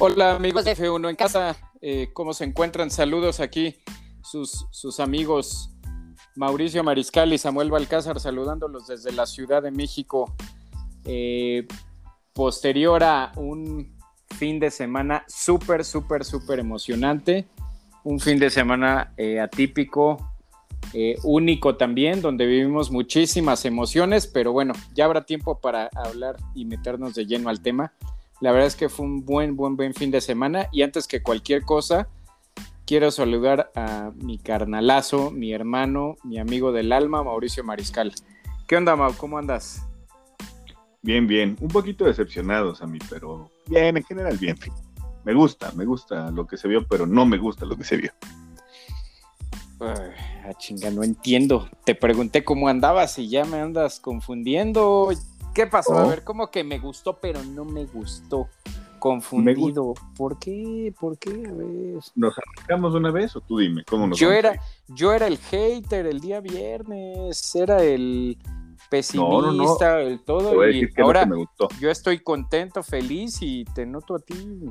Hola amigos de F1 en casa, eh, ¿cómo se encuentran? Saludos aquí, sus, sus amigos Mauricio Mariscal y Samuel Balcázar saludándolos desde la Ciudad de México. Eh, posterior a un fin de semana súper, súper, súper emocionante, un fin de semana eh, atípico, único también, donde vivimos muchísimas emociones, pero bueno, ya habrá tiempo para hablar y meternos de lleno al tema. La verdad es que fue un buen, buen, buen fin de semana. Y antes que cualquier cosa, quiero saludar a mi carnalazo, mi hermano, mi amigo del alma, Mauricio Mariscal. ¿Qué onda, Mau? ¿Cómo andas? Bien, bien. Un poquito decepcionados a mí, pero bien, en general, bien. Me gusta, me gusta lo que se vio, pero no me gusta lo que se vio. Ay, chinga, no entiendo. Te pregunté cómo andabas y ya me andas confundiendo. ¿Qué pasó? A oh. ver, como que me gustó, pero no me gustó. Confundido. ¿Por qué? ¿Por qué? A ver. ¿Nos arrancamos una vez o tú dime? ¿Cómo nos yo era, yo era el hater el día viernes, era el pesimista, el todo. Y ahora me gustó. yo estoy contento, feliz y te noto a ti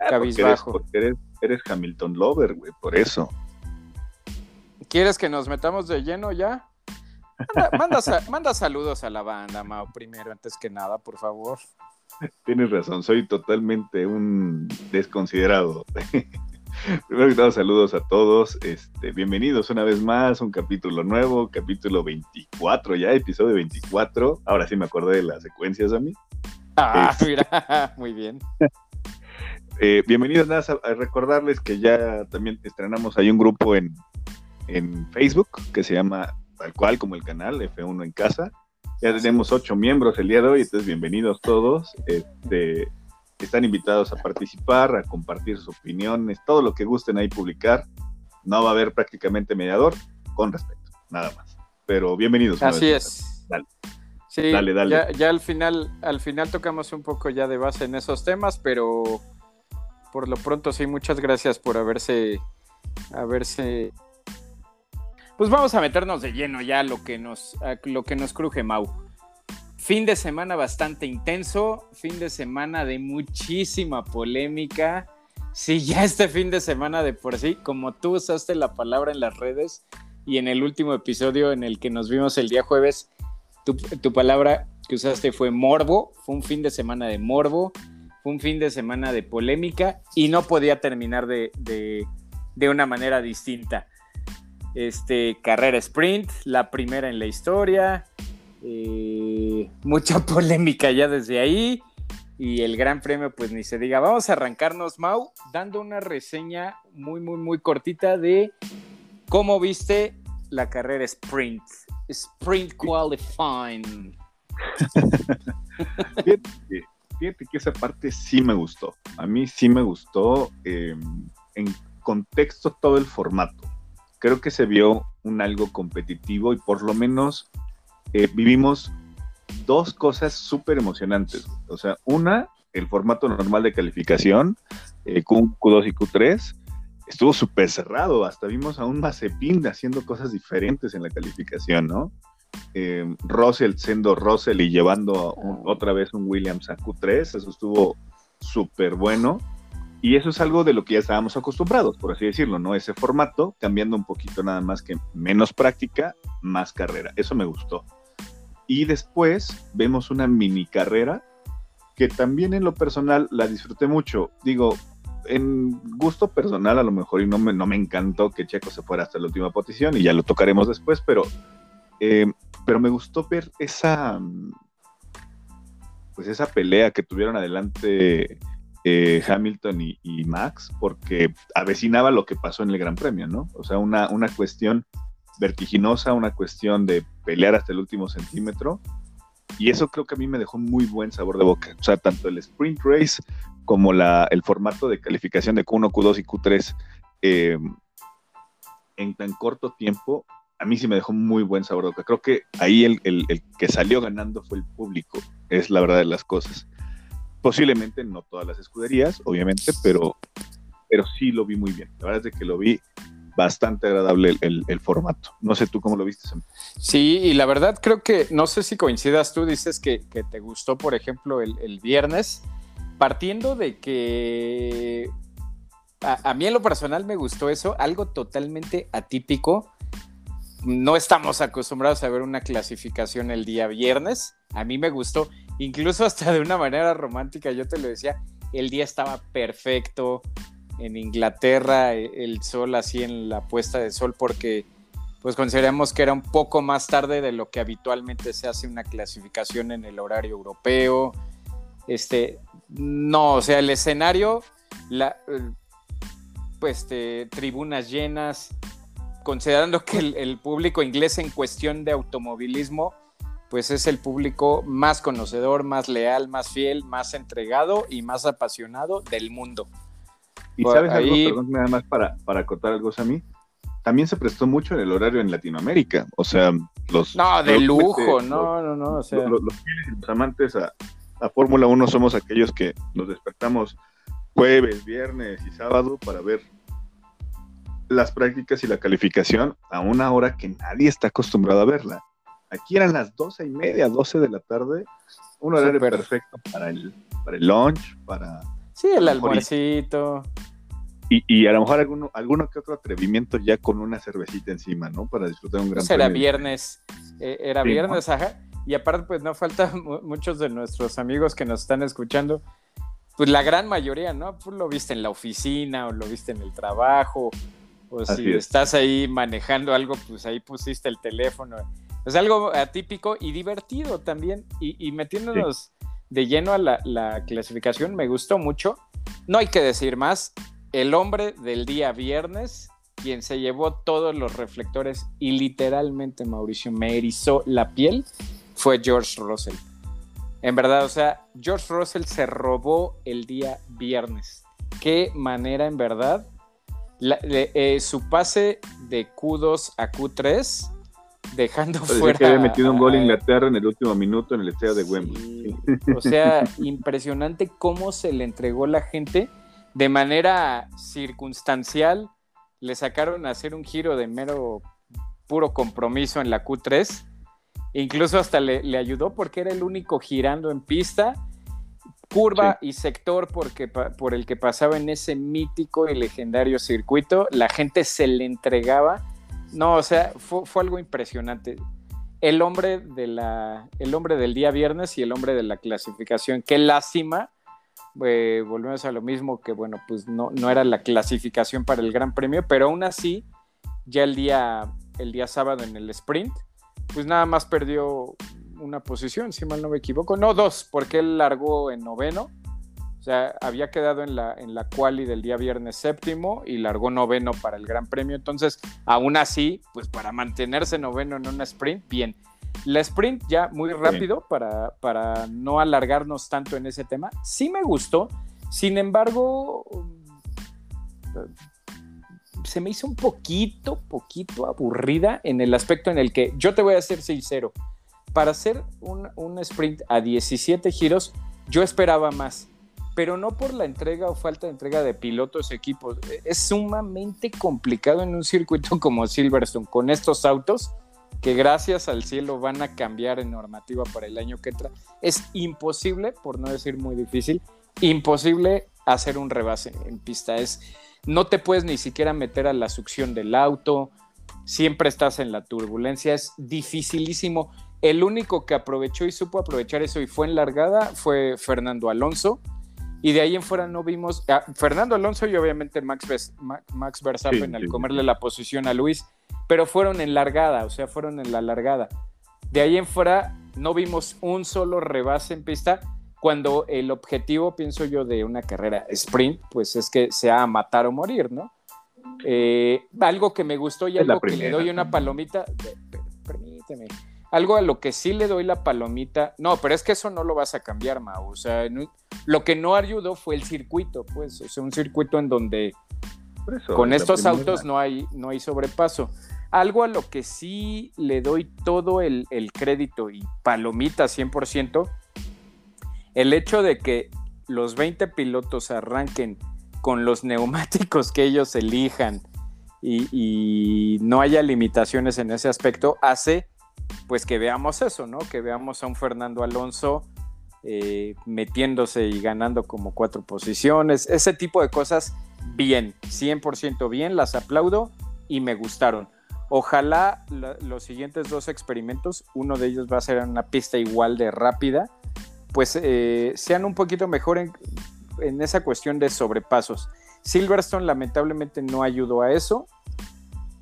ah, cabizbajo. Porque, eres, eres Hamilton Lover, güey, por eso. ¿Quieres que nos metamos de lleno ya? Manda, saludos a la banda, Mao, primero, antes que nada, por favor. Tienes razón, soy totalmente un desconsiderado. Primero que todo, saludos a todos. Este, bienvenidos una vez más, un capítulo nuevo, capítulo 24 ya, episodio 24. Ahora sí me acordé de las secuencias a mí. Ah, este, mira, muy bien. Eh, bienvenidos nada a recordarles que ya también estrenamos ahí un grupo en, en Facebook que se llama tal cual como el canal F1 en casa. Ya tenemos ocho miembros el día de hoy, entonces bienvenidos todos. Este, están invitados a participar, a compartir sus opiniones, todo lo que gusten ahí publicar. No va a haber prácticamente mediador, con respeto, nada más. Pero bienvenidos. Así es. Dale. Sí, dale, dale. Ya, ya, al final, al final tocamos un poco ya de base en esos temas, pero por lo pronto sí, muchas gracias por haberse, haberse pues vamos a meternos de lleno ya a lo que nos, lo que nos cruje Mau. Fin de semana bastante intenso, fin de semana de muchísima polémica. Sí, ya este fin de semana de por sí, como tú usaste la palabra en las redes y en el último episodio en el que nos vimos el día jueves, tu, palabra que usaste fue morbo, fue un fin de semana de morbo, fue un fin de semana de polémica y no podía terminar de, de una manera distinta este, carrera sprint, la primera en la historia, eh, mucha polémica ya desde ahí y el gran premio pues ni se diga. Vamos a arrancarnos, Mau, dando una reseña muy, muy, muy cortita de cómo viste la carrera sprint, sprint qualifying. fíjate, que esa parte sí me gustó. A mí sí me gustó em, en contexto todo el formato creo que se vio un algo competitivo y por lo menos eh, vivimos dos cosas súper emocionantes. O sea, una, el formato normal de calificación, eh, Q, 2 y Q3, estuvo súper cerrado. Hasta vimos a un Mazepin haciendo cosas diferentes en la calificación, ¿no? Eh, Russell siendo Russell y llevando otra vez un Williams a Q3, eso estuvo súper bueno. Y eso es algo de lo que ya estábamos acostumbrados, por así decirlo, ¿no? Ese formato, cambiando un poquito nada más que menos práctica, más carrera. Eso me gustó. Y después vemos una mini carrera que también en lo personal la disfruté mucho. Digo, en gusto personal a lo mejor y no me, no me encantó que Checo se fuera hasta la última posición y ya lo tocaremos después, pero, eh, pero me gustó ver esa, pues esa pelea que tuvieron adelante eh, Hamilton y, Max, porque avecinaba lo que pasó en el Gran Premio, ¿no? O sea, una, una cuestión vertiginosa, una cuestión de pelear hasta el último centímetro. Y eso creo que a mí me dejó muy buen sabor de boca. O sea, tanto el sprint race como la, el formato de calificación de Q1, Q2 y Q3 eh, en tan corto tiempo, a mí sí me dejó muy buen sabor de boca. Creo que ahí el, el que salió ganando fue el público, es la verdad de las cosas. Posiblemente no todas las escuderías, obviamente, pero, pero sí lo vi muy bien. La verdad es que lo vi bastante agradable el, formato. No sé tú cómo lo viste. Sí, y la verdad creo que, no sé si coincidas tú, dices que, te gustó, por ejemplo, el, viernes. partiendo de que a, mí en lo personal me gustó eso, algo totalmente atípico. No estamos acostumbrados a ver una clasificación el día viernes. A mí me gustó, incluso hasta de una manera romántica, yo te lo decía, el día estaba perfecto. En Inglaterra, e, el sol así en la puesta de sol, porque pues consideramos que era un poco más tarde de lo que habitualmente se hace una clasificación en el horario europeo. Este, no, o sea, el escenario, la, pues, este, tribunas llenas, considerando que el, público inglés en cuestión de automovilismo, pues es el público más conocedor, más leal, más fiel, más entregado y más apasionado del mundo. Y sabes algo, nada más para, para acotar algo a mí, también se prestó mucho en el horario en Latinoamérica, o sea, los... No, de lujo, no, no, no, o sea... Los, los amantes a, la Fórmula 1 somos aquellos que nos despertamos jueves, viernes y sábado para ver las prácticas y la calificación a una hora que nadie está acostumbrado a verla. Aquí eran las doce y media, doce de la tarde, un horario perfecto para el, para el lunch, para... Sí, el almuercito. Y, y, a lo mejor alguno, alguno que otro atrevimiento ya con una cervecita encima, ¿no? Para disfrutar un gran pues era viernes, eh, era viernes, ajá. Y aparte, pues no falta muchos de nuestros amigos que nos están escuchando. Pues la gran mayoría, ¿no? Pues lo viste en la oficina o lo viste en el trabajo. O si estás ahí manejando algo, pues ahí pusiste el teléfono. Es algo atípico y divertido también. Y, metiéndonos de lleno a la, la clasificación, me gustó mucho. No hay que decir más. El hombre del día viernes quien se llevó todos los reflectores y literalmente Mauricio me erizó la piel fue George Russell. En verdad, o sea, George Russell se robó el día viernes. Qué manera, en verdad. Eh, su pase de Q2 a Q3, dejando fuera. que había metido un gol a Inglaterra en el último minuto en el estadio de Wembley. O sea, impresionante cómo se le entregó la gente de manera circunstancial. Le sacaron a hacer un giro de mero puro compromiso en la Q3 Incluso hasta le, ayudó porque era el único girando en pista, curva y sector porque, por el que pasaba en ese mítico y legendario circuito. La gente se le entregaba. No, o sea, fue, algo impresionante. El hombre, de la, el hombre del día viernes y el hombre de la clasificación. Qué lástima. Eh, volvemos a lo mismo que, bueno, pues no, no era la clasificación para el Gran Premio, pero aún así, ya el día, el día sábado en el sprint, pues nada más perdió una posición, si mal no me equivoco. No, dos, porque él largó en noveno. O sea, había quedado en la, en la quali del día viernes séptimo y largó noveno para el Gran Premio. Entonces, aún así, pues para mantenerse noveno en una sprint, bien. La sprint ya muy rápido para, para no alargarnos tanto en ese tema. Sí me gustó. Sin embargo, se me hizo un poquito, poquito aburrida en el aspecto en el que yo te voy a ser sincero. Para hacer un, sprint a 17 giros, yo esperaba más pero no por la entrega o falta de entrega de pilotos equipos. Es sumamente complicado en un circuito como Silverstone con estos autos que gracias al cielo van a cambiar en normativa para el año que entra. Es imposible, por no decir muy difícil, imposible hacer un rebase en pista. Es no te puedes ni siquiera meter a la succión del auto, siempre estás en la turbulencia, es dificilísimo. El único que aprovechó y supo aprovechar eso y fue en largada fue Fernando Alonso. Y de ahí en fuera no vimos a Fernando Alonso y obviamente Max, Max Verstappen al comerle la posición a Luis, pero fueron en largada, o sea, fueron en la largada. De ahí en fuera no vimos un solo rebase en pista cuando el objetivo, pienso yo, de una carrera sprint, pues es que sea matar o morir, ¿no? Eh, algo que me gustó y algo que le doy una palomita, permíteme, algo a lo que sí le doy la palomita, no, pero es que eso no lo vas a cambiar, Mau, o sea, lo que no ayudó fue el circuito, pues, o sea, un circuito en donde con estos autos no hay, no hay sobrepaso. Algo a lo que sí le doy todo el, el crédito y palomita 100%, el hecho de que los 20 pilotos arranquen con los neumáticos que ellos elijan y, no haya limitaciones en ese aspecto hace pues que veamos eso, ¿no? Que veamos a un Fernando Alonso eh, metiéndose y ganando como cuatro posiciones, ese tipo de cosas, bien, 100% bien, las aplaudo y me gustaron. Ojalá los siguientes dos experimentos, uno de ellos va a ser en una pista igual de rápida, pues eh, sean un poquito mejor en, en esa cuestión de sobrepasos. Silverstone lamentablemente no ayudó a eso,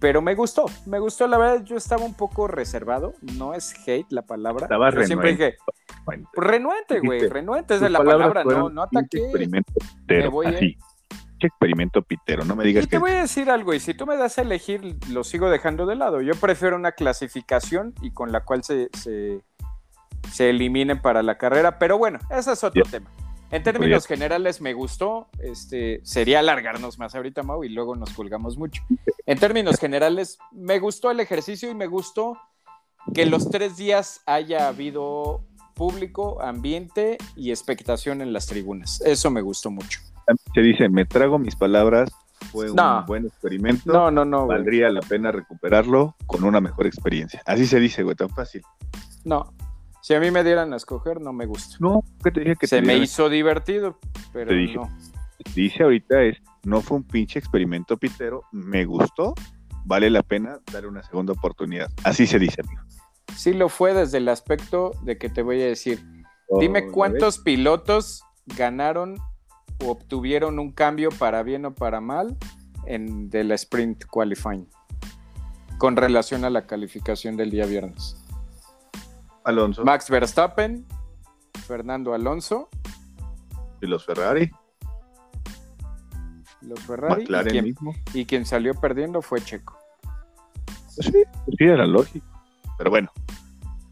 pero me gustó, me gustó, la verdad, yo estaba un poco reservado, no es hate la palabra. Estaba renuente. siempre dije, renuente, güey, renuente es de la palabra, no, no ataque. Experimento pitero, voy así. ¿Qué experimento pitero? No me digas y te voy a decir algo, y si tú me das a elegir, lo sigo dejando de lado. Yo prefiero una clasificación y con la cual se, se, se eliminen para la carrera, pero bueno, ese es otro tema. En términos generales me gustó, este, sería alargarnos más ahorita, Mau, y luego nos colgamos mucho. En términos generales, me gustó el ejercicio y me gustó que los tres días haya habido público, ambiente y expectación en las tribunas. Eso me gustó mucho. Se dice, me trago mis palabras, fue un buen experimento. No, no, no. Valdría la pena recuperarlo con una mejor experiencia. Así se dice, güey, tan fácil. No, si a mí me dieran a escoger, no me gusta. No, que te dije que se me hizo divertido, pero no. Dice ahorita es, no fue un pinche experimento pitero, me gustó, vale la pena darle una segunda oportunidad. Así se dice, amigo. Sí lo fue desde el aspecto de que te voy a decir, dime oh, cuántos pilotos ganaron o obtuvieron un cambio para bien o para mal en de la sprint qualifying con relación a la calificación del día viernes. Alonso. Max Verstappen, Fernando Alonso. Y los Ferrari. Los Ferrari. y, quien, mismo. y quien salió perdiendo fue Checo. Pues sí, pues sí, era lógico. Pero bueno.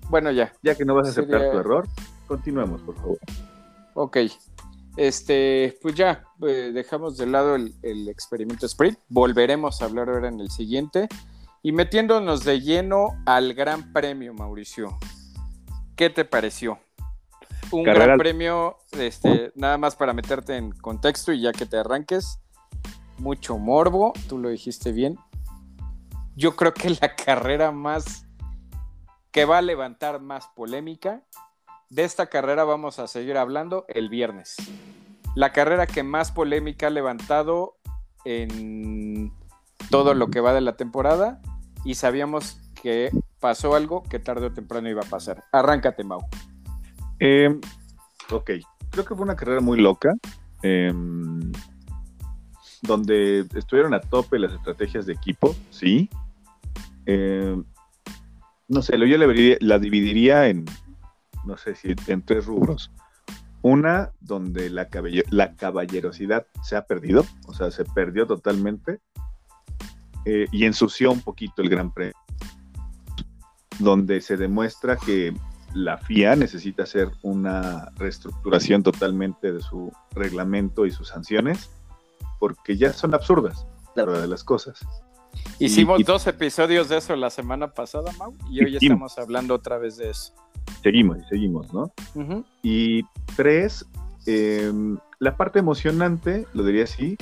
Bueno, ya. Ya que no vas a aceptar tu error, continuemos, por favor. Ok. Este, pues ya, eh, dejamos de lado el, el, experimento Sprint. Volveremos a hablar ahora en el siguiente. Y metiéndonos de lleno al Gran Premio, Mauricio. ¿Qué te pareció? Un gran premio, este, nada más para meterte en contexto y ya que te arranques, mucho morbo, tú lo dijiste bien. Yo creo que la carrera más que va a levantar más polémica, de esta carrera vamos a seguir hablando el viernes. La carrera que más polémica ha levantado en todo lo que va de la temporada y sabíamos que pasó algo que tarde o temprano iba a pasar. Arráncate, Mau. Em, ok, creo que fue una carrera muy loca, em, donde estuvieron a tope las estrategias de equipo, sí. Em, no sé, yo la dividiría en, no sé si en tres rubros. Una donde la, la caballerosidad se ha perdido, o sea, se perdió totalmente eh, y ensució un poquito el Gran Premio donde se demuestra que la FIA necesita hacer una reestructuración totalmente de su reglamento y sus sanciones, porque ya son absurdas, la verdad de las cosas. Hicimos dos episodios de eso la semana pasada, Mau, y hoy estamos hablando otra vez de eso. Seguimos y seguimos, ¿no? Y tres, em, la parte emocionante, lo diría así,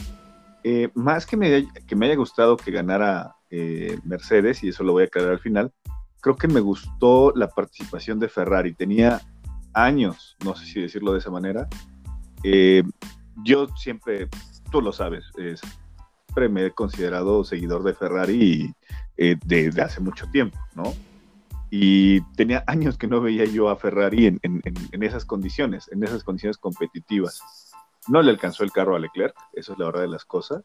eh, más que me, que me haya gustado que ganara eh, Mercedes, y eso lo voy a aclarar al final, creo que me gustó la participación de Ferrari. Tenía años, no sé si decirlo de esa manera. Eh, yo siempre, tú lo sabes, siempre me he considerado seguidor de Ferrari desde eh, hace mucho tiempo, ¿no? Y tenía años que no veía yo a Ferrari en, en, esas condiciones, en esas condiciones competitivas. No le alcanzó el carro a Leclerc, eso es la verdad de las cosas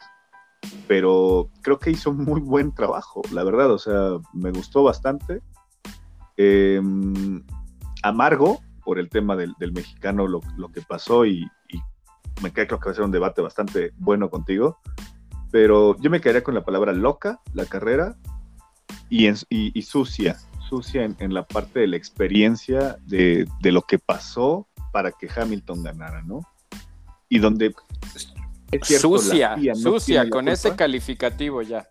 pero creo que hizo muy buen trabajo, la verdad, o sea, me gustó bastante. Em, amargo por el tema del, mexicano, lo, que pasó y, me creo que va a ser un debate bastante bueno contigo, pero yo me quedaría con la palabra loca, la carrera, y, y, sucia, sucia en, la parte de la experiencia de, de lo que pasó para que Hamilton ganara, ¿no? Y donde sucia, sucia, con ese calificativo ya.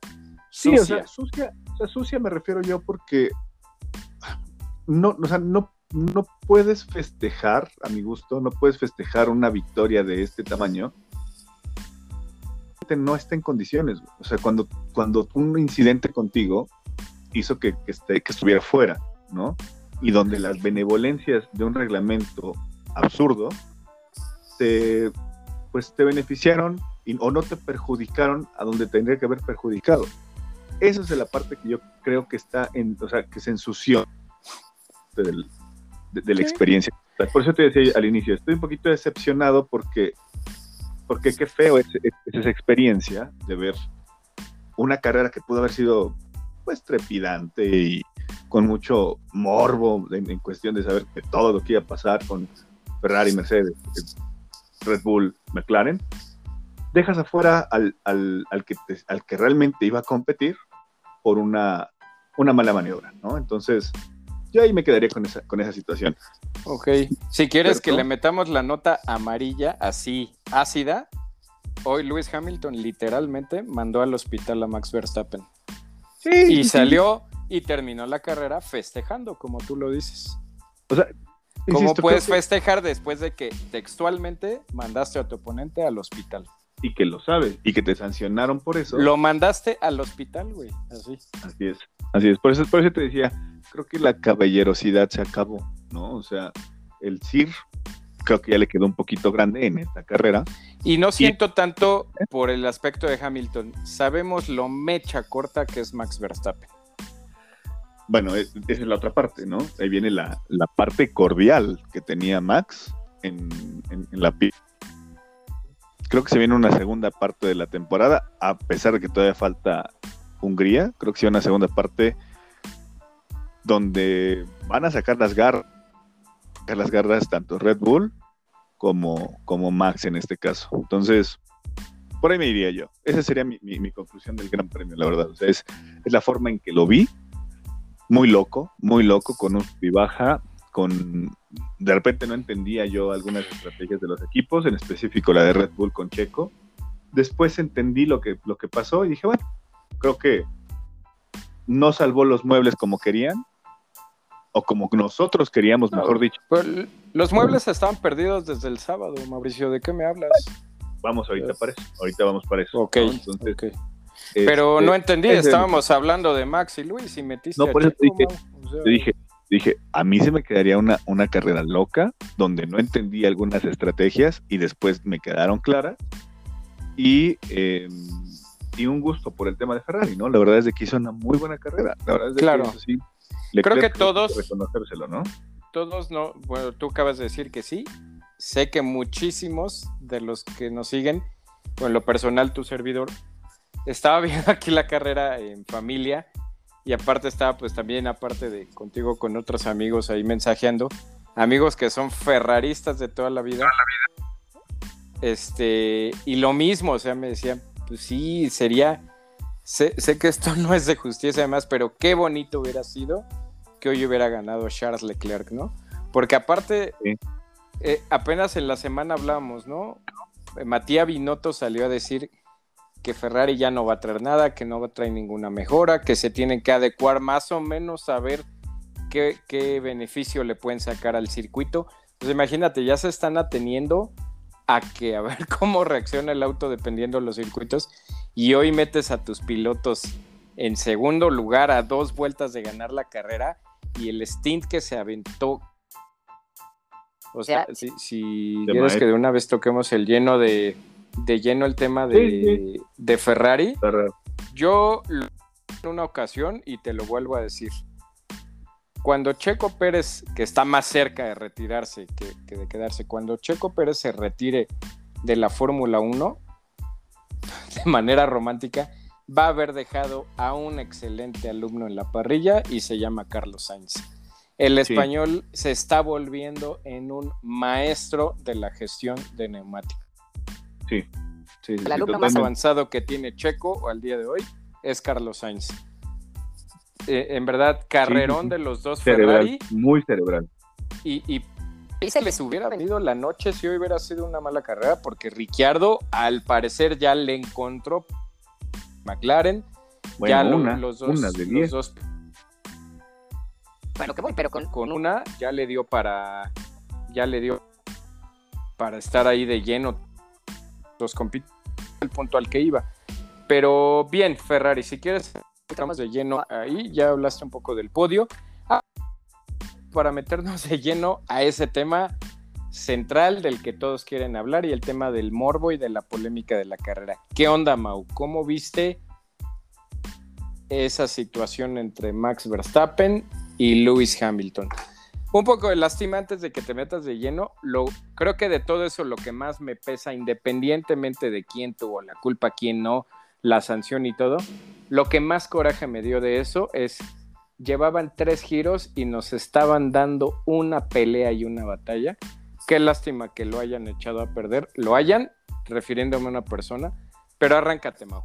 Sí, o sea, sucia, sucia me refiero yo porque no, o sea, no, no puedes festejar, a mi gusto, no puedes festejar una victoria de este tamaño. No está en condiciones. O sea, cuando, cuando un incidente contigo hizo que, que, esté, que estuviera fuera, ¿no? Y donde las benevolencias de un reglamento absurdo, te, pues te beneficiaron o no te perjudicaron a donde tendría que haber perjudicado. Esa es la parte que yo creo que está en, o sea, que se ensució de, la experiencia. Por eso te decía al inicio, estoy un poquito decepcionado porque, porque qué feo es, esa experiencia de ver una carrera que pudo haber sido pues trepidante y con mucho morbo en, cuestión de saber que todo lo que iba a pasar con Ferrari, Mercedes, Red Bull, McLaren, dejas afuera al, que, al que realmente iba a competir por una, una mala maniobra, ¿no? Entonces, yo ahí me quedaría con esa, con esa situación. Ok. Si quieres que le metamos la nota amarilla así, ácida, hoy Lewis Hamilton literalmente mandó al hospital a Max Verstappen. Sí. Y salió y terminó la carrera festejando, como tú lo dices. O sea, ¿cómo puedes festejar después de que textualmente mandaste a tu oponente al hospital? y que lo sabes y que te sancionaron por eso. Lo mandaste al hospital, güey. Así. Así es. Así es. Por eso, por eso te decía, creo que la caballerosidad se acabó, ¿no? O sea, el CIR creo que ya le quedó un poquito grande en esta carrera. Y no siento tanto por el aspecto de Hamilton. Sabemos lo mecha corta que es Max Verstappen. Bueno, esa es la otra parte, ¿no? Ahí viene la, parte cordial que tenía Max en, en, la pista creo que se viene una segunda parte de la temporada, a pesar de que todavía falta Hungría. Creo que se viene una segunda parte donde van a sacar las garras, las garras tanto Red Bull como, como Max en este caso. Entonces, por ahí me iría yo. Esa sería mi, conclusión del Gran Premio, la verdad. Es, es, la forma en que lo vi. Muy loco, muy loco, con un y baja, con de repente no entendía yo algunas estrategias de los equipos, en específico la de Red Bull con Checo. Después entendí lo que, lo que pasó y dije, bueno, creo que no salvó los muebles como querían, o como nosotros queríamos, mejor dicho. Pues, los muebles estaban perdidos desde el sábado, Mauricio, ¿de qué me hablas? Vamos ahorita para eso, ahorita vamos para eso. Ok, Pero no entendí, estábamos hablando de Max y Luis y metiste no, por eso te dije, dije, a mí se me quedaría una, una carrera loca donde no entendí algunas estrategias y después me quedaron claras. Y, em, y un gusto por el tema de Ferrari, ¿no? La verdad es de que hizo una muy buena carrera. La verdad es de claro. que sí. Creo que todos. Reconocérselo, ¿no? Todos no. Bueno, tú acabas de decir que sí. Sé que muchísimos de los que nos siguen, o en lo personal, tu servidor, estaba viendo aquí la carrera en familia y aparte estaba pues también, aparte de contigo con otros amigos ahí mensajeando, amigos que son ferraristas de toda la vida. Este, y lo mismo, o sea, me decían, pues sí, sería, sé, que esto no es de justicia además, pero qué bonito hubiera sido que hoy hubiera ganado Charles Leclerc, ¿no? Porque aparte, eh, apenas en la semana hablamos, ¿no? Matías Binotto salió a decir que Ferrari ya no va a traer nada, que no va a traer ninguna mejora, que se tienen que adecuar más o menos a ver qué, beneficio le pueden sacar al circuito. Pues imagínate, ya se están ateniendo a que a ver cómo reacciona el auto dependiendo de los circuitos y hoy metes a tus pilotos en segundo lugar a dos vueltas de ganar la carrera y el stint que se aventó. O sea, si, si quieres que de una vez toquemos el lleno de, de lleno el tema de, Ferrari. Yo en una ocasión, y te lo vuelvo a decir, cuando Checo Pérez, que está más cerca de retirarse que, de quedarse, cuando Checo Pérez se retire de la Fórmula 1, de manera romántica, va a haber dejado a un excelente alumno en la parrilla y se llama Carlos Sainz. El español se está volviendo en un maestro de la gestión de neumáticos. Sí. el alumno más avanzado que tiene Checo al día de hoy es Carlos Sainz. Eh, en verdad, carrerón de los dos Ferrari. Muy cerebral. Y, y se les hubiera venido la noche si hoy hubiera sido una mala carrera, porque Ricciardo al parecer ya le encontró McLaren. ya una, los dos, una de los dos, Bueno, que voy, pero con, con una ya le dio para. Ya le dio para estar ahí de lleno los el punto al que iba. Pero bien, Ferrari, si quieres, estamos de lleno ahí, ya hablaste un poco del podio. Ah, para meternos de lleno a ese tema, central del que todos quieren hablar y el tema del morbo y de la polémica de la carrera. ¿Qué onda, Mau? ¿Cómo viste esa situación entre Max Verstappen y Lewis Hamilton? Un poco de lástima antes de que te metas de lleno, lo, creo que de todo eso lo que más me pesa, independientemente de quién tuvo la culpa, quién no, la sanción y todo, lo que más coraje me dio de eso es, llevaban tres giros y nos estaban dando una pelea y una batalla. Qué lástima que lo hayan echado a perder, lo hayan, refiriéndome a una persona, pero arráncate, Mau.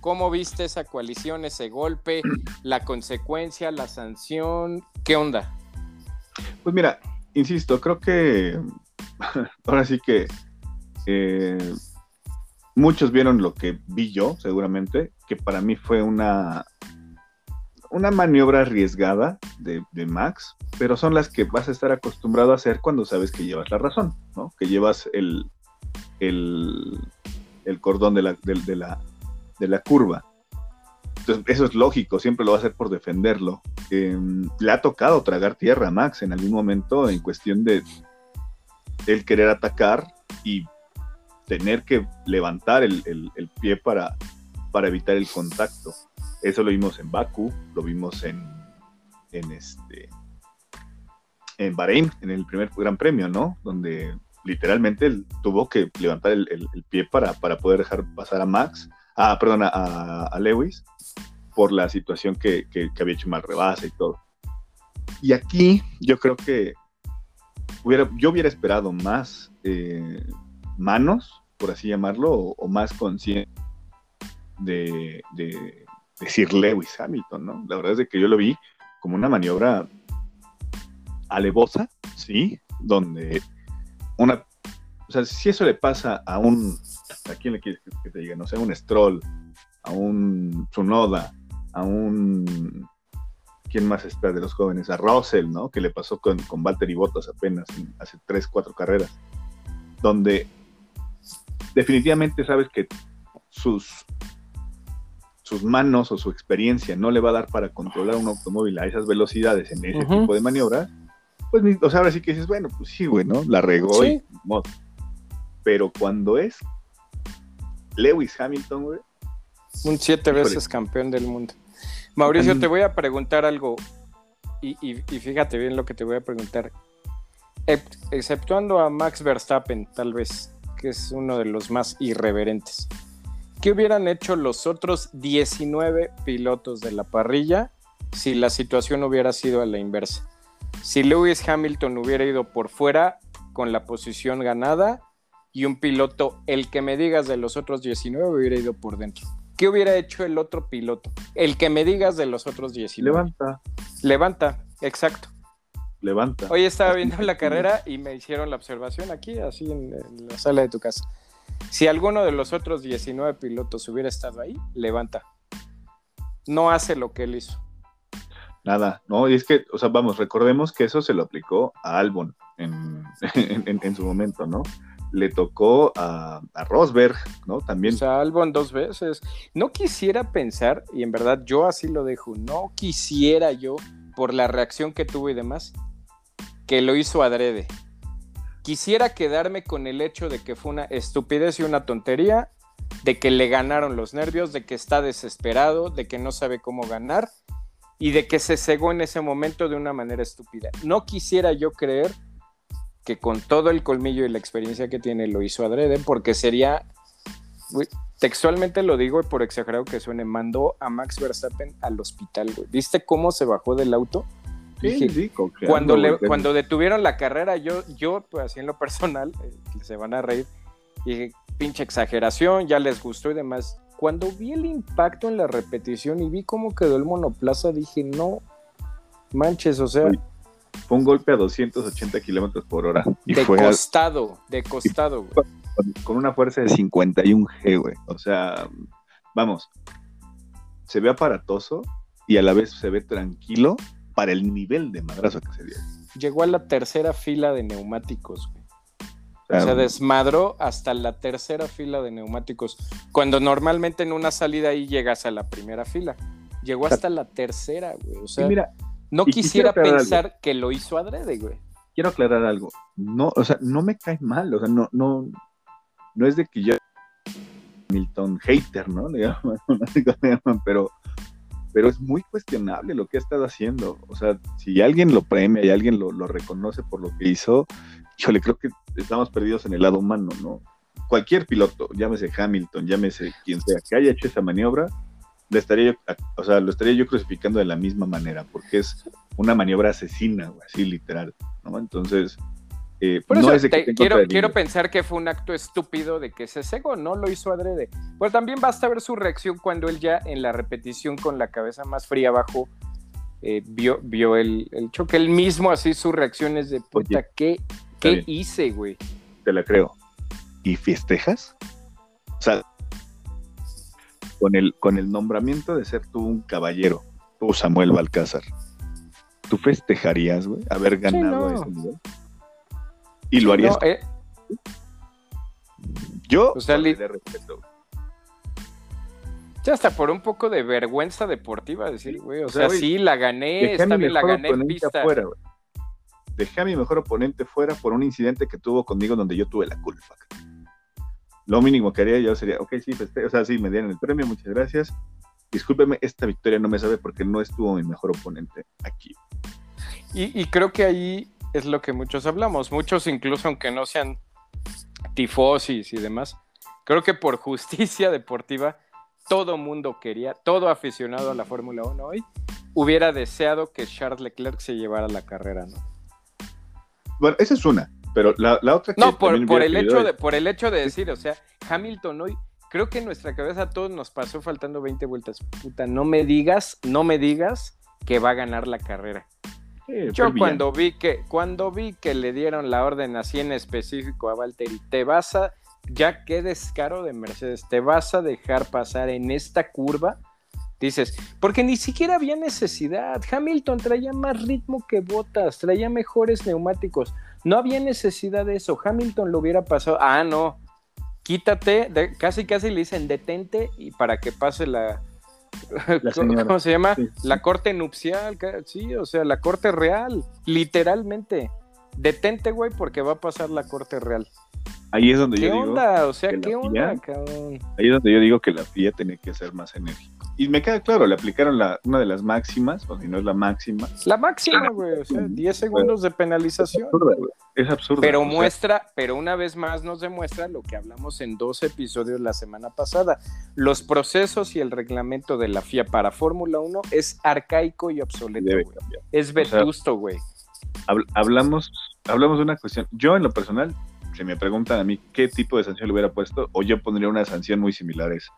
¿Cómo viste esa coalición, ese golpe, la consecuencia, la sanción? ¿Qué onda? Pues mira, insisto, creo que ahora sí que eh, muchos vieron lo que vi yo, seguramente, que para mí fue una, una maniobra arriesgada de, Max, pero son las que vas a estar acostumbrado a hacer cuando sabes que llevas la razón, ¿no? Que llevas el, el, cordón de la, de, la, de la curva. Entonces, eso es lógico, siempre lo va a hacer por defenderlo. Em, le ha tocado tragar tierra a Max en algún momento en cuestión de el querer atacar y tener que levantar el, pie para, para evitar el contacto. Eso lo vimos en Baku, lo vimos en, en este en Bahrein, en el primer Gran Premio, ¿no? Donde literalmente él tuvo que levantar el, pie para, para, poder dejar pasar a Max, ah, perdón, a, Lewis, por la situación que, había hecho mal rebase y todo. Y aquí yo creo que hubiera, yo hubiera esperado más eh, manos, por así llamarlo, o, más conciencia de, de, decir Lewis Hamilton, ¿no? La verdad es que yo lo vi como una maniobra alevosa, ¿sí? Donde una... O sea, si eso le pasa a un... ¿A quién le quieres que te diga? No sé, a un Stroll, a un Tsunoda, a un ¿quién más está de los jóvenes? A Russell, ¿no? Que le pasó con, con Valtteri Bottas apenas hace tres, cuatro carreras, donde definitivamente sabes que sus, sus manos o su experiencia no le va a dar para controlar un automóvil a esas velocidades en ese tipo de maniobras, pues, o sea, ahora sí que dices, bueno, pues sí, güey, ¿no? La regó y... Pero cuando es Lewis Hamilton, güey, un siete veces campeón del mundo. Mauricio, te voy a preguntar algo. Y, fíjate bien lo que te voy a preguntar. Exceptuando a Max Verstappen, tal vez, que es uno de los más irreverentes. ¿Qué hubieran hecho los otros 19 pilotos de la parrilla si la situación hubiera sido a la inversa? Si Lewis Hamilton hubiera ido por fuera con la posición ganada y un piloto, el que me digas de los otros 19, hubiera ido por dentro. ¿Qué hubiera hecho el otro piloto? El que me digas de los otros 19. Levanta. Levanta, exacto. Levanta. Hoy estaba viendo la carrera y me hicieron la observación aquí, así en, la sala de tu casa. Si alguno de los otros 19 pilotos hubiera estado ahí, levanta. No hace lo que él hizo. Nada, no, y es que, o sea, vamos, recordemos que eso se lo aplicó a Albon en, en su momento, ¿no? Le tocó a, Rosberg, ¿no? También. O sea, Albon dos veces. No quisiera pensar, y en verdad yo así lo dejo, no quisiera yo, por la reacción que tuvo y demás, que lo hizo adrede. Quisiera quedarme con el hecho de que fue una estupidez y una tontería, de que le ganaron los nervios, de que está desesperado, de que no sabe cómo ganar y de que se cegó en ese momento de una manera estúpida. No quisiera yo creer que con todo el colmillo y la experiencia que tiene lo hizo adrede, porque sería, textualmente lo digo y por exagerado que suene, mandó a Max Verstappen al hospital, güey. ¿Viste cómo se bajó del auto? Sí, cuando, le, cuando detuvieron la carrera, yo, yo, pues así en lo personal, eh, se van a reír, dije, pinche exageración, ya les gustó y demás. Cuando vi el impacto en la repetición y vi cómo quedó el monoplaza, dije, no manches, o sea, fue un golpe a 280 kilómetros por hora. Y de costado, de costado, Con una fuerza de 51 G, güey. O sea, vamos, se ve aparatoso y a la vez se ve tranquilo para el nivel de madrazo que se dio. Llegó a la tercera fila de neumáticos, güey. O sea, desmadró hasta la tercera fila de neumáticos. Cuando normalmente en una salida ahí llegas a la primera fila. Llegó hasta la tercera, güey. O sea, mira, no quisiera, pensar que lo hizo adrede, güey. quiero aclarar algo. No, o sea, no me cae mal, o sea, no, no, no es de que yo Milton hater, ¿no? Le llaman, pero, pero es muy cuestionable lo que ha estado haciendo. O sea, si alguien lo premia y alguien lo, lo reconoce por lo que hizo, le creo que estamos perdidos en el lado humano, ¿no? Cualquier piloto, llámese Hamilton, llámese quien sea, que haya hecho esa maniobra, le estaría yo, o sea, lo estaría yo crucificando de la misma manera, porque es una maniobra asesina, así literal, ¿no? Entonces, eh, Por eso quiero, quiero pensar que fue un acto estúpido de que se cegó, no lo hizo adrede. Pero también basta ver su reacción cuando él ya en la repetición con la cabeza más fría abajo eh, vio, vio el, choque. Él mismo así sus reacciones de puta, ¿qué, ¿qué hice, güey? Te la creo. ¿Y festejas? O sea, con el, con el nombramiento de ser tú un caballero, tú Samuel Balcázar, ¿tú festejarías, güey, haber ganado a ese nivel? ¿Y lo harías? Eh. Yo, o sea, de respeto. Ya hasta por un poco de vergüenza deportiva decir, güey, o, sea, sí, la gané, está bien, la gané en pista. Fuera, Dejé a mi mejor oponente fuera por un incidente que tuvo conmigo donde yo tuve la culpa. Lo mínimo que haría yo sería, ok, sí, o sea, sí, me dieron el premio, muchas gracias. Discúlpeme, esta victoria no me sabe porque no estuvo mi mejor oponente aquí. Y, y creo que ahí es lo que muchos hablamos. Muchos, incluso aunque no sean tifosis y demás, creo que por justicia deportiva, todo mundo quería, todo aficionado a la Fórmula 1 hoy, hubiera deseado que Charles Leclerc se llevara la carrera, ¿no? Bueno, esa es una, pero la, otra que No, por, el hecho de, por el hecho de decir, o sea, Hamilton hoy, creo que en nuestra cabeza a todos nos pasó faltando 20 vueltas. Puta, no me digas, no me digas que va a ganar la carrera. Yo cuando vi que cuando vi que le dieron la orden así en específico a Valtteri, te vas a ya qué descaro de Mercedes, te vas a dejar pasar en esta curva. Dices, porque ni siquiera había necesidad. Hamilton traía más ritmo que Botas, traía mejores neumáticos. No había necesidad de eso. Hamilton lo hubiera pasado. Ah, no. Quítate, casi casi le dicen detente y para que pase la, ¿Cómo se llama? La corte nupcial, sí, o sea, la corte real, literalmente. Detente, güey, porque va a pasar la corte real. Ahí es donde yo digo. ¿Qué onda? O sea, ¿qué onda, cabrón? Ahí es donde yo digo que la FIA tenía que ser más enérgico. Y me queda claro, le aplicaron la, una de las máximas, o si no es la máxima. La máxima, güey, o sea, 10 segundos de penalización. Es absurdo. Pero muestra, pero una vez más nos demuestra lo que hablamos en dos episodios la semana pasada. Los procesos y el reglamento de la FIA para Fórmula 1 es arcaico y obsoleto, güey. Es vetusto, güey. hablamos, hablamos de una cuestión. Yo, en lo personal, si me preguntan a mí qué tipo de sanción le hubiera puesto, o yo pondría una sanción muy similar a esa.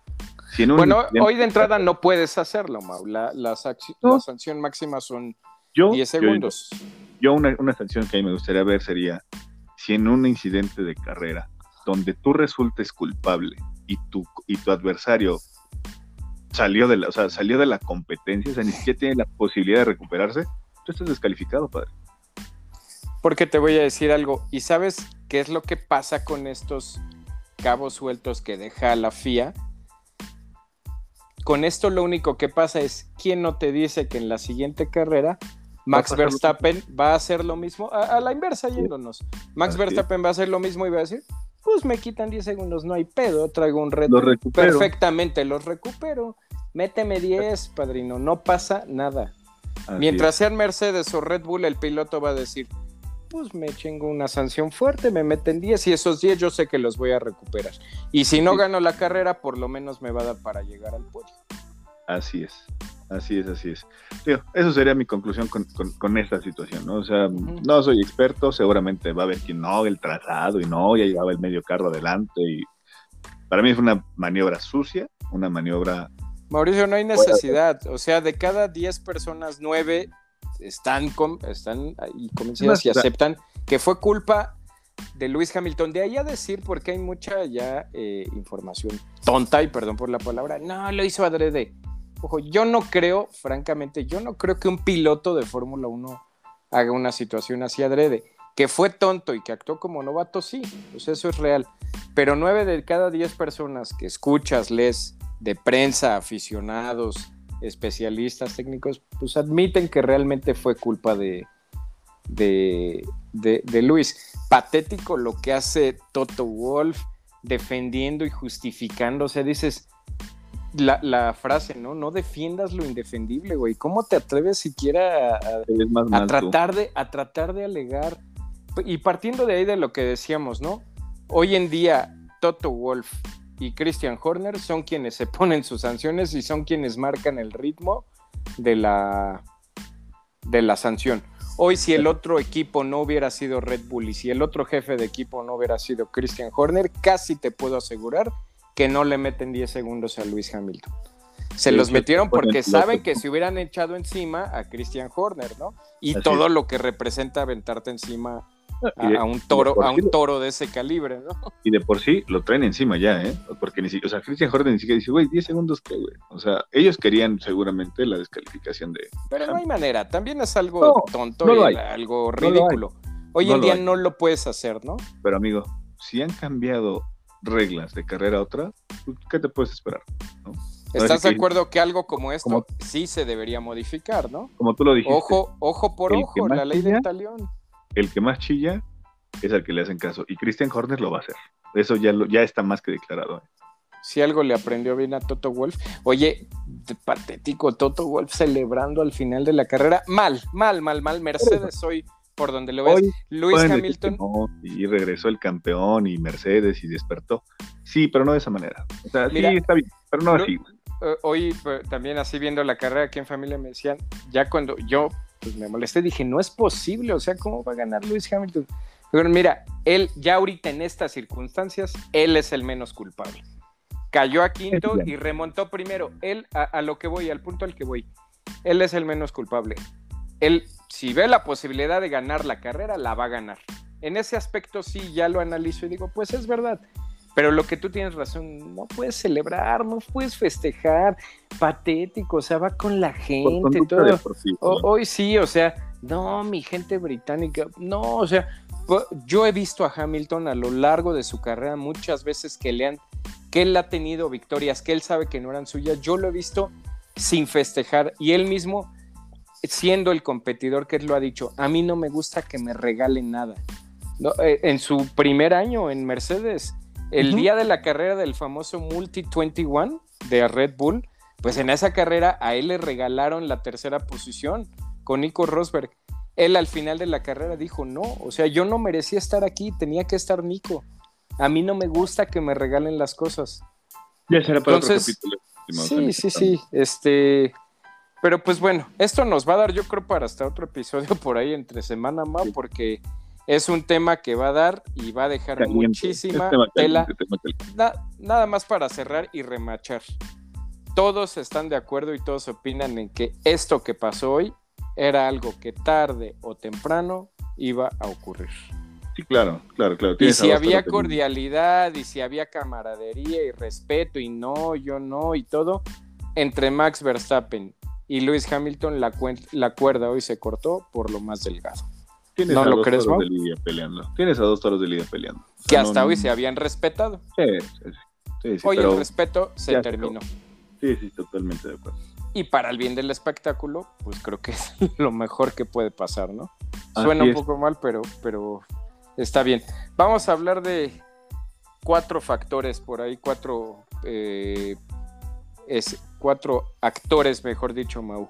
bueno, hoy de entrada no puedes hacerlo, Mau. La, la, sanción máxima son 10 segundos. Yo, una, una, sanción que a mí me gustaría ver sería si en un incidente de carrera donde tú resultes culpable y tu, y tu adversario salió de la, o sea, salió de la competencia, o sea, ni siquiera tiene la posibilidad de recuperarse, tú estás descalificado, padre. Porque te voy a decir algo, y sabes qué es lo que pasa con estos cabos sueltos que deja la FIA. Con esto lo único que pasa es, ¿quién no te dice que en la siguiente carrera Max Verstappen va a hacer lo mismo? A, la inversa yéndonos. Max Verstappen va a hacer lo mismo y va a decir, pues me quitan 10 segundos, no hay pedo, traigo un reto. Perfectamente, los recupero. Méteme 10, padrino, no pasa nada. Mientras sean Mercedes o Red Bull, el piloto va a decir, pues me chingo una sanción fuerte, me meten 10 y esos 10 yo sé que los voy a recuperar. Y si no gano la carrera, por lo menos me va a dar para llegar al podio. Así es, así es, así es. eso sería mi conclusión con, esta situación, ¿no? O sea, no soy experto, seguramente va a haber quien no, el trazado y no, ya llevaba el medio carro adelante y para mí fue una maniobra sucia, una maniobra... Mauricio, no hay necesidad, o sea, de cada 10 personas, 9 están, están y convencidas y aceptan que fue culpa de Luis Hamilton. De ahí a decir, porque hay mucha ya eh, información tonta, y perdón por la palabra, no, lo hizo adrede. Ojo, yo no creo, francamente, yo no creo que un piloto de Fórmula 1 haga una situación así adrede. Que fue tonto y que actuó como novato, sí, pues eso es real. Pero nueve de cada diez personas que escuchas, lees de prensa, aficionados, especialistas técnicos, pues admiten que realmente fue culpa de, de, de, Luis. Patético lo que hace Toto Wolf defendiendo y justificando. O sea, dices, la, frase, ¿no? No defiendas lo indefendible, güey. ¿Cómo te atreves siquiera a, tratar, de, a tratar de alegar? Y partiendo de ahí de lo que decíamos, ¿no? Hoy en día, Toto Wolf y Christian Horner son quienes se ponen sus sanciones y son quienes marcan el ritmo de la, de la sanción. Hoy si el otro equipo no hubiera sido Red Bull y si el otro jefe de equipo no hubiera sido Christian Horner, casi te puedo asegurar que no le meten 10 segundos a Luis Hamilton. Se los metieron porque saben que se hubieran echado encima a Christian Horner, ¿no? Y todo lo que representa aventarte encima a, un toro, a un toro de ese calibre, ¿no? Y de por sí lo traen encima ya, ¿eh? Porque ni siquiera, o sea, Christian Horner ni siquiera dice, güey, 10 segundos qué, güey. O sea, ellos querían seguramente la descalificación de. Pero no hay manera, también es algo tonto y algo ridículo. Hoy en día no lo puedes hacer, ¿no? Pero amigo, si han cambiado reglas de carrera a otra, pues, ¿qué te puedes esperar? ¿Estás de acuerdo que algo como esto sí se debería modificar, ¿no? Como tú lo dijiste. Ojo, ojo por ojo, la ley del talión el que más chilla es al que le hacen caso. Y Christian Horner lo va a hacer. Eso ya, ya está más que declarado. ¿eh? Si algo le aprendió bien a Toto Wolf. Oye, patético, Toto Wolf celebrando al final de la carrera. Mal, mal, mal, mal. Mercedes hoy, por donde lo ves. Luis Hamilton. y regresó el campeón y Mercedes y despertó. Sí, pero no de esa manera. O sea, sí, está bien, pero no así. Eh, hoy pues, también así viendo la carrera aquí en familia me decían, ya cuando yo pues me molesté, dije, no es posible, o sea, ¿cómo va a ganar Luis Hamilton? Pero mira, él ya ahorita en estas circunstancias, él es el menos culpable. Cayó a quinto y remontó primero. Él, a, lo que voy, al punto al que voy, él es el menos culpable. Él, si ve la posibilidad de ganar la carrera, la va a ganar. En ese aspecto sí, ya lo analizo y digo, pues es verdad. Pero lo que tú tienes razón, no puedes celebrar, no puedes festejar, patético, o sea, va con la gente, todo. hoy sí, o sea, no, mi gente británica, no, o sea, yo he visto a Hamilton a lo largo de su carrera muchas veces que le han, que él ha tenido victorias, que él sabe que no eran suyas, yo lo he visto sin festejar y él mismo siendo el competidor que él lo ha dicho, a mí no me gusta que me regalen nada. Eh, en su primer año en Mercedes, el día de la carrera del famoso Multi 21 de Red Bull, pues en esa carrera a él le regalaron la tercera posición con Nico Rosberg. Él al final de la carrera dijo, no, o sea, yo no merecía estar aquí, tenía que estar Nico. A mí no me gusta que me regalen las cosas. Ya será para otro capítulo. Sí, sí, sí. Este, pero pues bueno, esto nos va a dar, yo creo, para hasta otro episodio por ahí entre semana más, porque es un tema que va a dar y va a dejar muchísima tela. nada más para cerrar y remachar. Todos están de acuerdo y todos opinan en que esto que pasó hoy era algo que tarde o temprano iba a ocurrir. Sí, claro, claro, claro. Y si había cordialidad y si había camaradería y respeto y no, yo no y todo, entre Max Verstappen y Lewis Hamilton la, la cuerda hoy se cortó por lo más delgado. Tienes ¿No lo crees, toros de Lidia peleando. Tienes a dos toros de Lidia peleando. que hasta hoy se habían respetado. Sí, sí, hoy el respeto se terminó. Sí, sí, totalmente de acuerdo. Y para el bien del espectáculo, pues creo que es lo mejor que puede pasar, ¿no? Suena un poco mal, pero, pero está bien. Vamos a hablar de cuatro factores por ahí, cuatro, eh, es, cuatro actores, mejor dicho, Mau.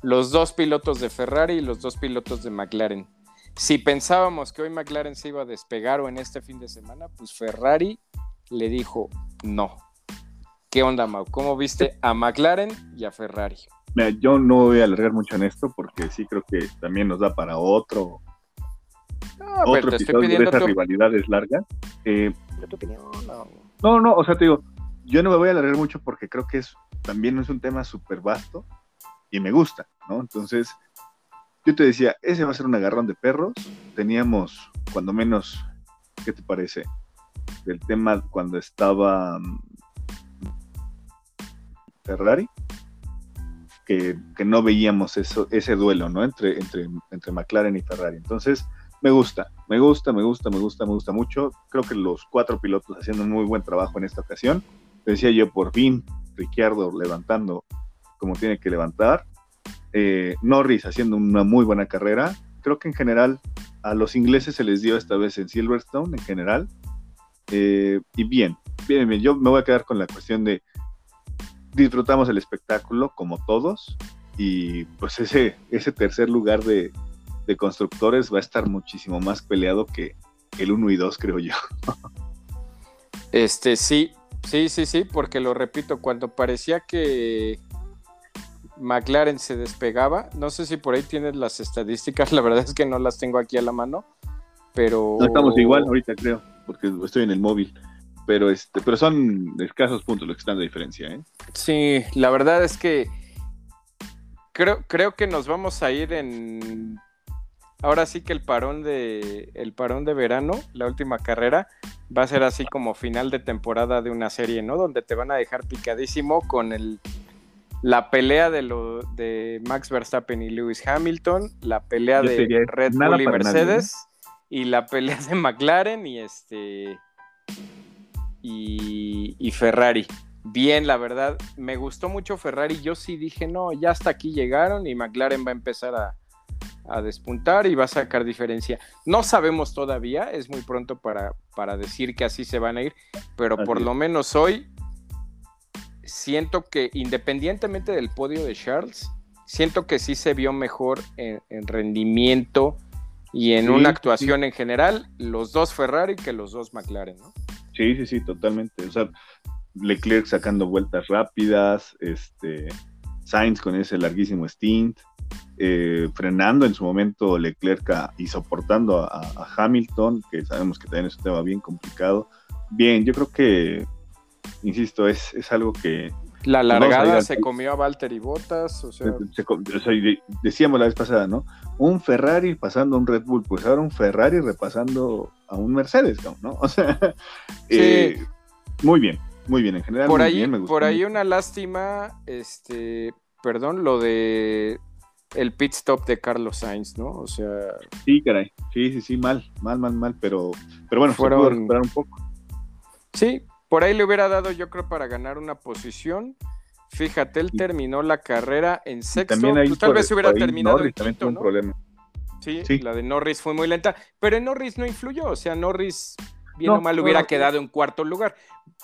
Los dos pilotos de Ferrari y los dos pilotos de McLaren. Si pensábamos que hoy McLaren se iba a despegar o en este fin de semana, pues Ferrari le dijo no. ¿Qué onda, Mau? ¿Cómo viste a McLaren y a Ferrari? Mira, yo no voy a alargar mucho en esto porque sí creo que también nos da para otro, no, otro episodio de esas rivalidades largas. Eh, no. no, no, o sea, te digo, yo no me voy a alargar mucho porque creo que es también es un tema súper vasto y me gusta, ¿no? Entonces, yo te decía, ese va a ser un agarrón de perros. Teníamos, cuando menos, ¿qué te parece? Del tema cuando estaba mm, Ferrari, que, no veíamos eso, ese duelo, ¿no? Entre, entre, entre McLaren y Ferrari. Entonces, me gusta, me gusta, me gusta, me gusta, me gusta mucho. Creo que los cuatro pilotos haciendo un muy buen trabajo en esta ocasión. Decía yo, por fin, Ricciardo levantando como tiene que levantar. Eh, Norris haciendo una muy buena carrera creo que en general a los ingleses se les dio esta vez en Silverstone, en general. Eh, y bien, bien, bien, yo me voy a quedar con la cuestión de disfrutamos el espectáculo como todos y pues ese, ese tercer lugar de, constructores va a estar muchísimo más peleado que el 1 y 2, creo yo. Este, sí, sí, sí, sí, porque lo repito, cuando parecía que McLaren se despegaba, no sé si por ahí tienes las estadísticas, la verdad es que no las tengo aquí a la mano, pero... No estamos igual ahorita, creo, porque estoy en el móvil. Pero, este, pero son escasos puntos los que están de diferencia, ¿eh? Sí, la verdad es que creo, creo que nos vamos a ir en ahora sí que el parón de el parón de verano, la última carrera, va a ser así como final de temporada de una serie, ¿no? Donde te van a dejar picadísimo con el la pelea de lo de Max Verstappen y Lewis Hamilton, la pelea de Red Bull y Mercedes y la pelea de McLaren y este y, y Ferrari. Bien, la verdad, me gustó mucho Ferrari. Yo sí dije, no, ya hasta aquí llegaron y McLaren va a empezar a, a despuntar y va a sacar diferencia. No sabemos todavía, es muy pronto para, para decir que así se van a ir, pero por lo menos hoy siento que independientemente del podio de Charles, siento que sí se vio mejor en, rendimiento y en una actuación en general los dos Ferrari que los dos McLaren, ¿no? Sí, sí, sí, totalmente. O sea, Leclerc sacando vueltas rápidas, este, Sainz con ese larguísimo stint, eh, frenando en su momento Leclerc y soportando a, Hamilton, que sabemos que también es un tema bien complicado. Bien, yo creo que, insisto, es, es algo que... La largada se comió a Valtteri Bottas, o sea... decíamos la vez pasada, ¿no? Un Ferrari pasando a un Red Bull, pues ahora un Ferrari repasando a un Mercedes, ¿no? O sea, eh, muy bien, muy bien, en general. Por ahí, por ahí una lástima, este, perdón, lo de el pit stop de Carlos Sainz, ¿no? O sea. Sí, caray. Sí, sí, sí, mal, mal, mal, mal. Pero, pero bueno, fueron... se recuperar un poco. Sí, por ahí le hubiera dado, yo creo, para ganar una posición. Fíjate, él terminó la carrera en sexto. También tal vez hubiera terminado en quinto, ¿no? problema. Sí, sí, la de Norris fue muy lenta, pero en Norris no influyó, o sea, Norris bien o mal hubiera quedado en cuarto lugar.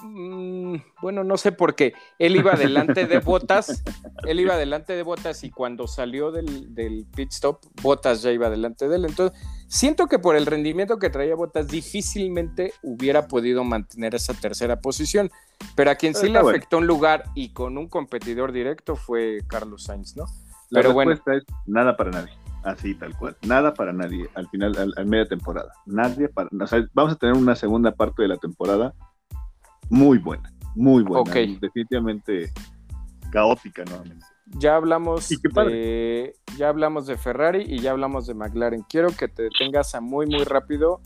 Mm, bueno, no sé por qué. Él iba delante de Botas, él iba delante de Botas y cuando salió del, del, pit stop, Botas ya iba delante de él. Entonces, siento que por el rendimiento que traía Botas, difícilmente hubiera podido mantener esa tercera posición. Pero a quien sí le afectó un lugar y con un competidor directo fue Carlos Sainz, ¿no? La Pero respuesta bueno. es nada para nadie. Así, tal cual. Nada para nadie al final, al, media temporada. Nadie para. O sea, vamos a tener una segunda parte de la temporada muy buena, muy buena. Definitivamente caótica nuevamente. Ya hablamos de, ya hablamos de Ferrari y ya hablamos de McLaren. Quiero que te detengas a muy muy rápido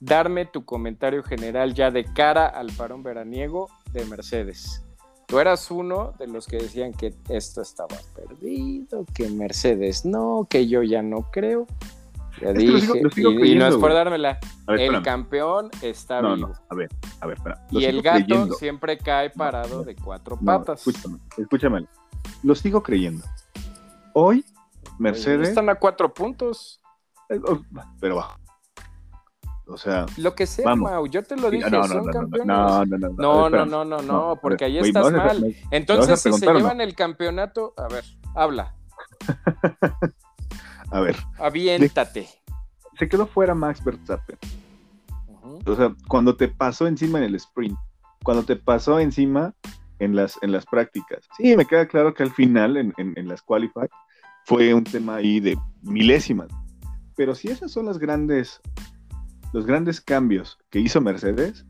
darme tu comentario general ya de cara al parón veraniego de Mercedes. Tú eras uno de los que decían que esto estaba perdido, que Mercedes no, que yo ya no creo. Ya dije, y, no es por dármela. el campeón está vivo. a ver, a ver, espera. y el gato siempre cae parado de cuatro patas. Escúchame, escúchame. Lo sigo creyendo. Hoy, Mercedes. Están a cuatro puntos. Eh, oh, pero bajo. O sea, lo que sea, Mau, yo te lo dije, son campeones. No, no, no, no, no, no, no, no, porque ahí estás mal. Entonces, si se llevan el campeonato, a ver, habla. a ver. Aviéntate. Se quedó fuera Max Verstappen. O sea, cuando te pasó encima en el sprint, cuando te pasó encima en las, en las prácticas. Sí, me queda claro que al final, en, en, en las qualify, fue un tema ahí de milésimas. Pero si esas son las grandes los grandes cambios que hizo Mercedes,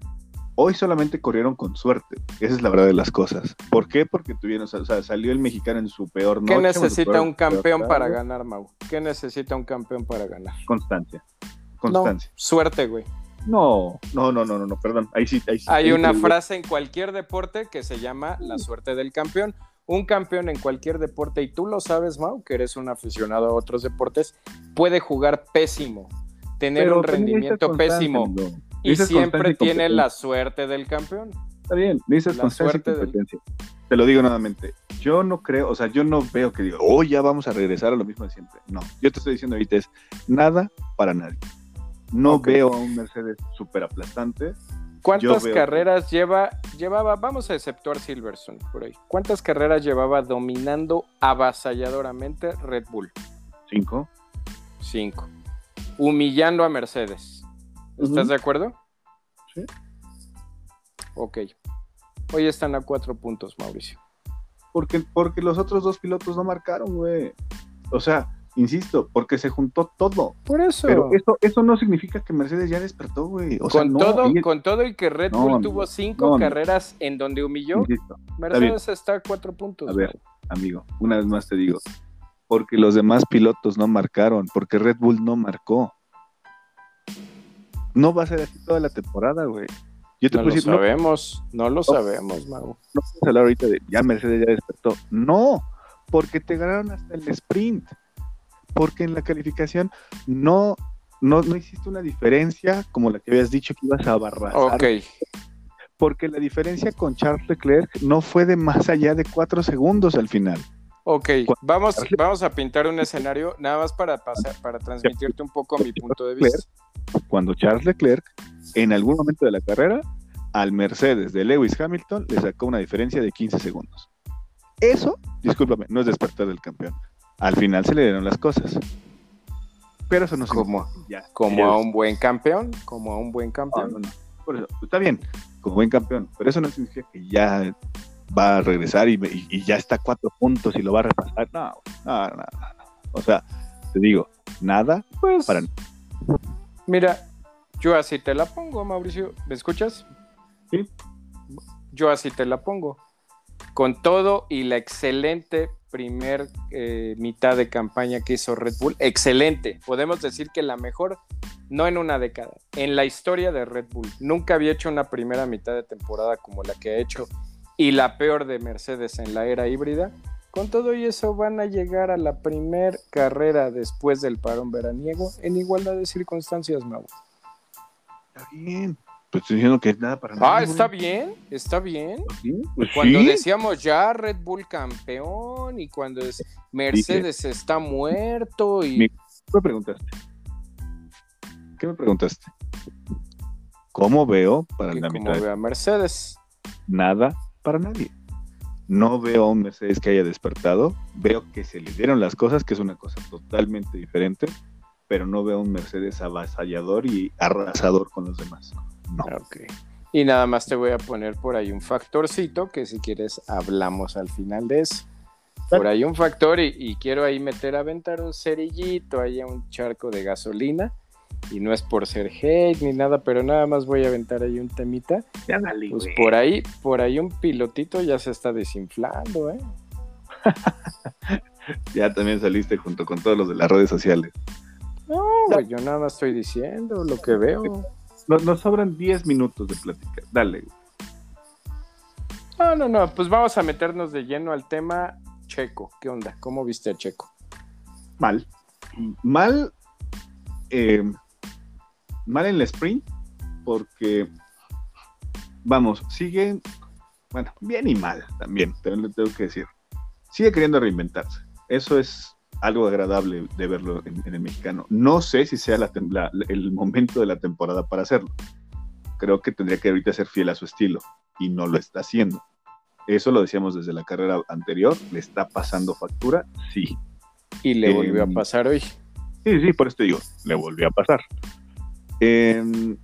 hoy solamente corrieron con suerte. Esa es la verdad de las cosas. ¿Por qué? Porque tuvieron, o sea, salió el mexicano en su peor noche. ¿Qué necesita un campeón para ganar, Mau? ¿Qué necesita un campeón para ganar? Constancia. Constancia. suerte, güey. No, no, no, no, no, perdón. Ahí sí, ahí sí. Hay una frase en cualquier deporte que se llama la suerte del campeón. Un campeón en cualquier deporte, y tú lo sabes, Mau, que eres un aficionado a otros deportes, puede jugar pésimo, tener un rendimiento pésimo y siempre tiene la suerte del campeón. Está bien, dices con suerte competencia. Te lo digo nuevamente. yo no creo, o sea, yo no veo que digo, oh, ya vamos a regresar a lo mismo de siempre. No, yo te estoy diciendo ahorita es nada para nadie. No veo a un Mercedes súper aplastante. ¿Cuántas carreras lleva, llevaba, vamos a exceptuar Silverstone por ahí, cuántas carreras llevaba dominando avasalladoramente Red Bull? Cinco. Cinco. Humillando a Mercedes. ¿Estás de acuerdo? Sí. Ok. Hoy están a cuatro puntos, Mauricio. Porque, porque los otros dos pilotos no marcaron, güey. O sea, insisto, porque se juntó todo. Por eso. Pero eso, eso no significa que Mercedes ya despertó, güey. con, todo, con todo y que Red Bull tuvo cinco carreras en donde humilló, Mercedes está, a cuatro puntos. A ver, amigo, una vez más te digo, porque los demás pilotos no marcaron, porque Red Bull no marcó. No va a ser así toda la temporada, güey no lo sabemos, no, lo sabemos, Mago. No puedes hablar ahorita de ya Mercedes ya despertó. No, porque te ganaron hasta el sprint. Porque en la calificación no, no, no hiciste una diferencia como la que habías dicho que ibas a barrar. Ok. Porque la diferencia con Charles Leclerc no fue de más allá de cuatro segundos al final. Ok, vamos, vamos a pintar un escenario nada más para, pasar, para transmitirte un poco mi punto de vista. Cuando Charles Leclerc en algún momento de la carrera, al Mercedes de Lewis Hamilton le sacó una diferencia de 15 segundos. Eso, discúlpame, no es despertar del campeón. Al final se le dieron las cosas. Pero eso no como, como a un buen campeón, como a un buen campeón. Por eso, está bien, como buen campeón, pero eso no significa que ya va a regresar y, ya está cuatro puntos y lo va a repasar. No, no, no, no. O sea, te digo, nada pues, para. Mira, yo así te la pongo, Mauricio. ¿Me escuchas? Sí. Yo así te la pongo. Con todo y la excelente primer eh, mitad de campaña que hizo Red Bull, excelente. Podemos decir que la mejor, no en una década, en la historia de Red Bull. Nunca había hecho una primera mitad de temporada como la que ha hecho y la peor de Mercedes en la era híbrida. Con todo y eso van a llegar a la primer carrera después del parón veraniego en igualdad de circunstancias, Mauricio. Está bien. Pues estoy diciendo que es nada para nada. Ah, está bien, está bien. Pues cuando decíamos ya Red Bull campeón y cuando es Mercedes está muerto y. ¿Qué me preguntaste? ¿Qué me preguntaste? ¿Cómo veo para la mitad? ¿Cómo veo a Mercedes? Nada para nadie. No veo a un Mercedes que haya despertado. Veo que se le dieron las cosas, que es una cosa totalmente diferente pero no veo un Mercedes avasallador y arrasador con los demás. No. Y nada más te voy a poner por ahí un factorcito que si quieres hablamos al final de eso. Por ahí un factor y, quiero ahí meter a aventar un cerillito ahí a un charco de gasolina. Y no es por ser hate ni nada, pero nada más voy a aventar ahí un temita. Ya dale, pues por ahí, por ahí un pilotito ya se está desinflando, ¿eh? ya también saliste junto con todos los de las redes sociales. No, yo nada estoy diciendo lo que veo. Nos, sobran 10 minutos de plática. Dale. No, no, no. Pues vamos a meternos de lleno al tema Checo. ¿Qué onda? ¿Cómo viste a Checo? Mal. Mal. Eh, mal en el sprint. Porque. Vamos, sigue. Bueno, bien y mal también. También le tengo que decir. Sigue queriendo reinventarse. Eso es algo agradable de verlo en, el mexicano. No sé si sea el momento de la temporada para hacerlo. Creo que tendría que ahorita ser fiel a su estilo y no lo está haciendo. Eso lo decíamos desde la carrera anterior. ¿Le está pasando factura? Sí. ¿Y le volvió a pasar hoy? Sí, sí, por eso te digo, le volvió a pasar. Em,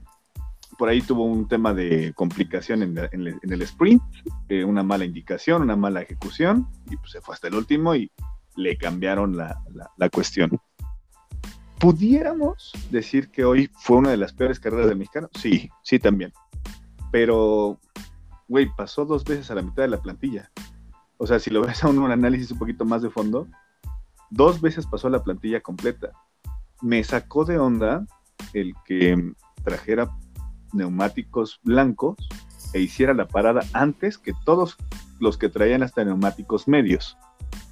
por ahí tuvo un tema de complicación en, el sprint, eh, una mala indicación, una mala ejecución, y pues se fue hasta el último y le cambiaron la, cuestión. ¿Pudiéramos decir que hoy fue una de las peores carreras de mexicano? Sí, sí también. Pero, güey, pasó dos veces a la mitad de la plantilla. O sea, si lo ves a un, análisis un poquito más de fondo, dos veces pasó la plantilla completa. Me sacó de onda el que trajera neumáticos blancos e hiciera la parada antes que todos los que traían hasta neumáticos medios.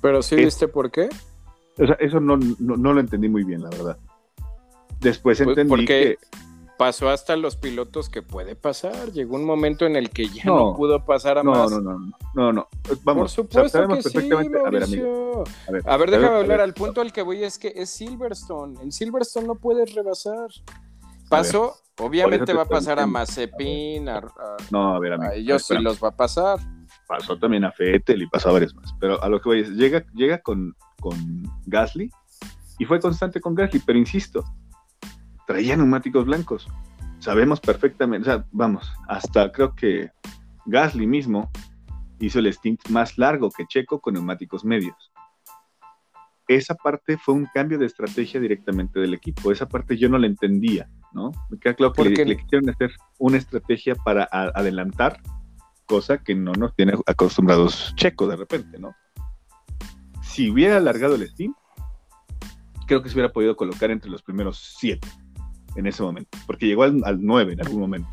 Pero sí viste por qué. O sea, eso no, lo entendí muy bien, la verdad. Después pues, entendí porque, que... pasó hasta los pilotos que puede pasar. Llegó un momento en el que ya no, pudo pasar a más. No, no, no, no, no. Vamos, Por supuesto que sí, a ver, amigo. A ver, déjame hablar. Al punto al que voy es que es Silverstone. En Silverstone no puedes rebasar. Pasó, obviamente va a pasar a Mazepin, a, no, a ver, amigo, a ellos sí los va a pasar. Pasó también a Fettel y pasó a varios más. Pero a lo que voy es, llega, llega con, con Gasly y fue constante con Gasly, pero insisto, traía neumáticos blancos. Sabemos perfectamente, o sea, vamos, hasta creo que Gasly mismo hizo el stint más largo que Checo con neumáticos medios. Esa parte fue un cambio de estrategia directamente del equipo. Esa parte yo no la entendía, ¿no? Me queda claro que le, quisieron hacer una estrategia para adelantar, cosa que no nos tiene acostumbrados Checo de repente, ¿no? Si hubiera alargado el stint, creo que se hubiera podido colocar entre los primeros siete en ese momento, porque llegó al, 9 en algún momento.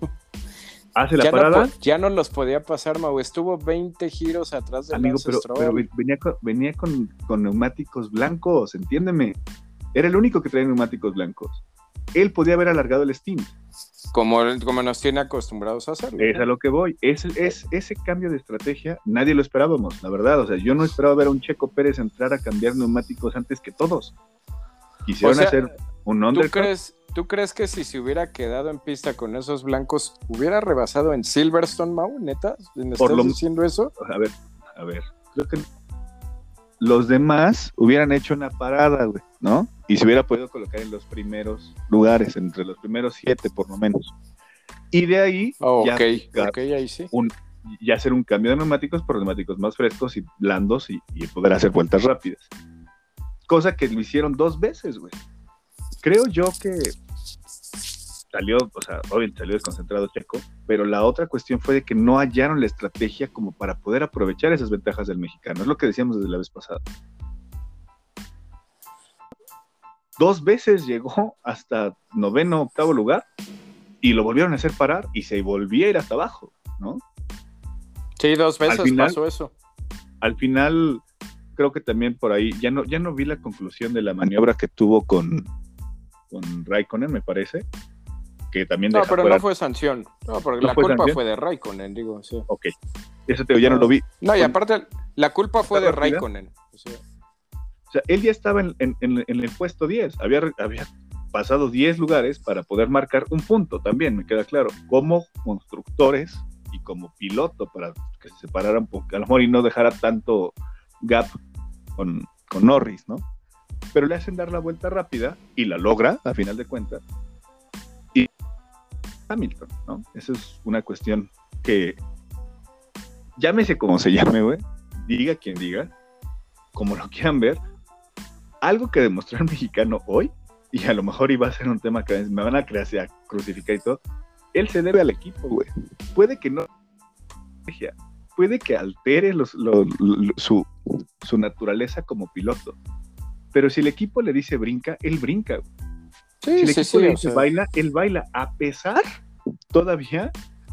Hace la parada. ya no los podía pasar, Mau. Estuvo 20 giros atrás de Amigo, pero, pero, venía, con, venía con, neumáticos blancos, entiéndeme. Era el único que traía neumáticos blancos. Él podía haber alargado el Steam. Como, como nos tiene acostumbrados a hacerlo. Es a lo que voy. Es, es, ese cambio de estrategia, nadie lo esperábamos, la verdad. O sea, yo no esperaba ver a un Checo Pérez entrar a cambiar neumáticos antes que todos. Quisieron hacer un ¿tú crees, ¿Tú crees que si se hubiera quedado en pista con esos blancos, hubiera rebasado en Silverstone, Mau? ¿Neta? ¿Me estás diciendo eso? A ver, a ver. Creo que los demás hubieran hecho una parada, güey, ¿no? Y se hubiera podido colocar en los primeros lugares, entre los primeros siete por lo menos. Y de ahí, oh, ya, ahí sí. ya hacer un cambio de neumáticos por neumáticos más frescos y blandos y, y poder hacer vueltas rápidas. Cosa que lo hicieron dos veces, güey creo yo que salió, o sea, obviamente salió desconcentrado Checo, pero la otra cuestión fue de que no hallaron la estrategia como para poder aprovechar esas ventajas del mexicano. Es lo que decíamos desde la vez pasada. Dos veces llegó hasta noveno, octavo lugar y lo volvieron a hacer parar y se volvía a ir hasta abajo, ¿no? Sí, dos veces pasó eso. Al final, creo que también por ahí, ya no, ya no vi la conclusión de la maniobra que tuvo con, con Raikkonen, me parece. Que también no, pero no fue sanción. No, porque la culpa fue de Raikkonen, digo, sí. Ok. Eso te ya no lo vi. No, y aparte, la culpa fue de Raikkonen. O sea, él ya estaba en, el puesto 10. Había, había pasado 10 lugares para poder marcar un punto también, me queda claro. Como constructores y como piloto para que se separaran, porque a lo mejor y no dejara tanto gap con, con Norris, ¿no? Pero le hacen dar la vuelta rápida y la logra, a final de cuentas. Y Hamilton, ¿no? Esa es una cuestión que, llámese como se llame, güey, diga quien diga, como lo quieran ver, algo que demostró el mexicano hoy, y a lo mejor iba a ser un tema que me van a crear, crucificar y todo, él se debe al equipo, güey. Puede que no puede que altere su, su naturaleza como piloto, pero si el equipo le dice brinca, él brinca. si el equipo le dice baila, él baila, a pesar todavía,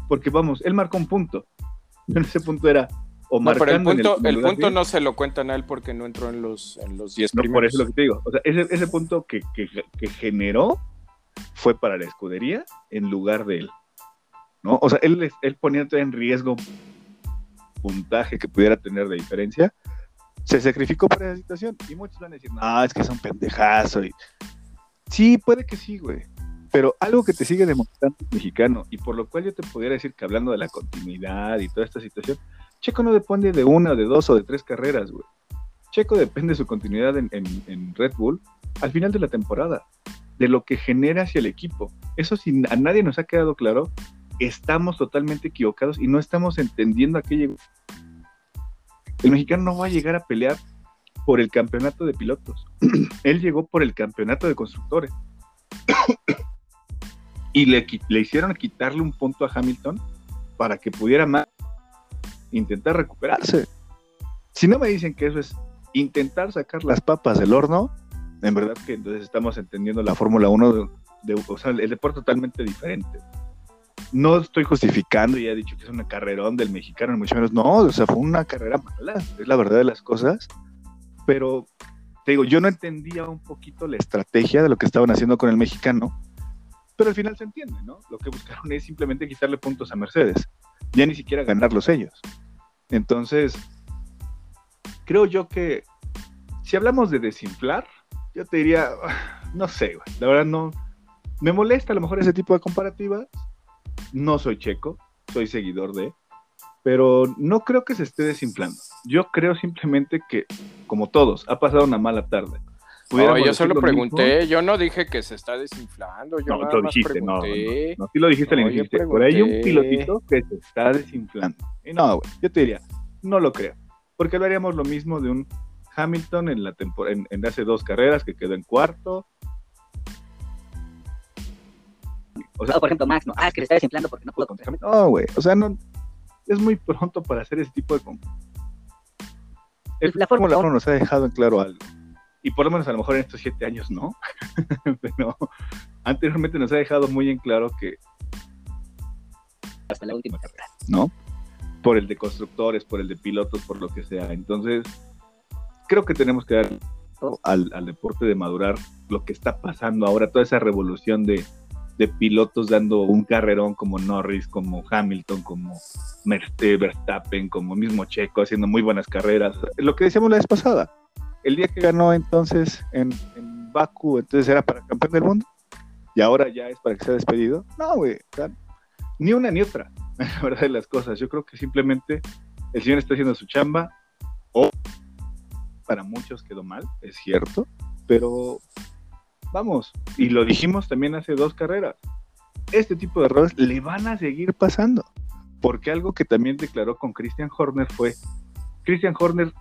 porque vamos, él marcó un punto. En ese punto era o no, pero el punto, el, punto no se lo cuentan a él porque no entró en los, en los 10 no, Por eso es lo que te digo. O sea, ese, ese punto que, que, que, generó fue para la escudería en lugar de él. ¿no? O sea, él, él ponía en riesgo puntaje que pudiera tener de diferencia se sacrificó por esa situación. Y muchos van a decir, no, es que es un pendejazo. Y... Sí, puede que sí, güey. Pero algo que te sigue demostrando mexicano, y por lo cual yo te pudiera decir que hablando de la continuidad y toda esta situación, Checo no depende de una, de dos o de tres carreras, güey. Checo depende de su continuidad en, Red Bull al final de la temporada, de lo que genera hacia el equipo. Eso si a nadie nos ha quedado claro, estamos totalmente equivocados y no estamos entendiendo a qué llegó el mexicano no va a llegar a pelear por el campeonato de pilotos. Él llegó por el campeonato de constructores. y le, le, hicieron quitarle un punto a Hamilton para que pudiera más intentar recuperarse. Si no me dicen que eso es intentar sacar las papas del horno, en verdad que entonces estamos entendiendo la Fórmula 1 de, de, o sea, el deporte totalmente diferente no estoy justificando y he dicho que es una carrerón del mexicano, mucho menos. No, o sea, fue una carrera mala, es la verdad de las cosas. Pero te digo, yo no entendía un poquito la estrategia de lo que estaban haciendo con el mexicano. Pero al final se entiende, ¿no? Lo que buscaron es simplemente quitarle puntos a Mercedes, ya ni siquiera ganarlos ellos. Entonces, creo yo que si hablamos de desinflar, yo te diría, no sé, la verdad no, me molesta a lo mejor ese tipo de comparativas, no soy checo, soy seguidor de, pero no creo que se esté desinflando. Yo creo simplemente que, como todos, ha pasado una mala tarde. No, yo solo pregunté, yo no dije que se está desinflando, yo no, lo dijiste, no, no, no, sí lo dijiste al inicio, por ahí hay un pilotito que se está desinflando. Y no, güey, yo te diría, no lo creo, porque lo haríamos lo mismo de un Hamilton en la en, en hace dos carreras que quedó en cuarto, O sea, por ejemplo, Max, no, ah, es que le está desinflando porque no pudo contra No, güey, o sea, no, es muy pronto para hacer ese tipo de... El, la Fórmula 1 nos ha dejado en claro algo. Y por lo menos a lo mejor en estos siete años no. Pero anteriormente nos ha dejado muy en claro que... Hasta la última carrera. ¿No? Por el de constructores, por el de pilotos, por lo que sea. Entonces, creo que tenemos que dar al, al deporte de madurar lo que está pasando ahora, toda esa revolución de de pilotos dando un carrerón como Norris, como Hamilton, como Verstappen, como mismo Checo, haciendo muy buenas carreras. Lo que decíamos la vez pasada, el día que ganó entonces en, en Baku, entonces era para campeón del mundo, y ahora ya es para que sea despedido. No, güey, ni una ni otra, la verdad de las cosas. Yo creo que simplemente el señor está haciendo su chamba, o para muchos quedó mal, es cierto, pero Vamos, y lo dijimos también hace dos carreras. Este tipo de errores le van a seguir pasando. Porque algo que también declaró con Christian Horner fue, Christian Horner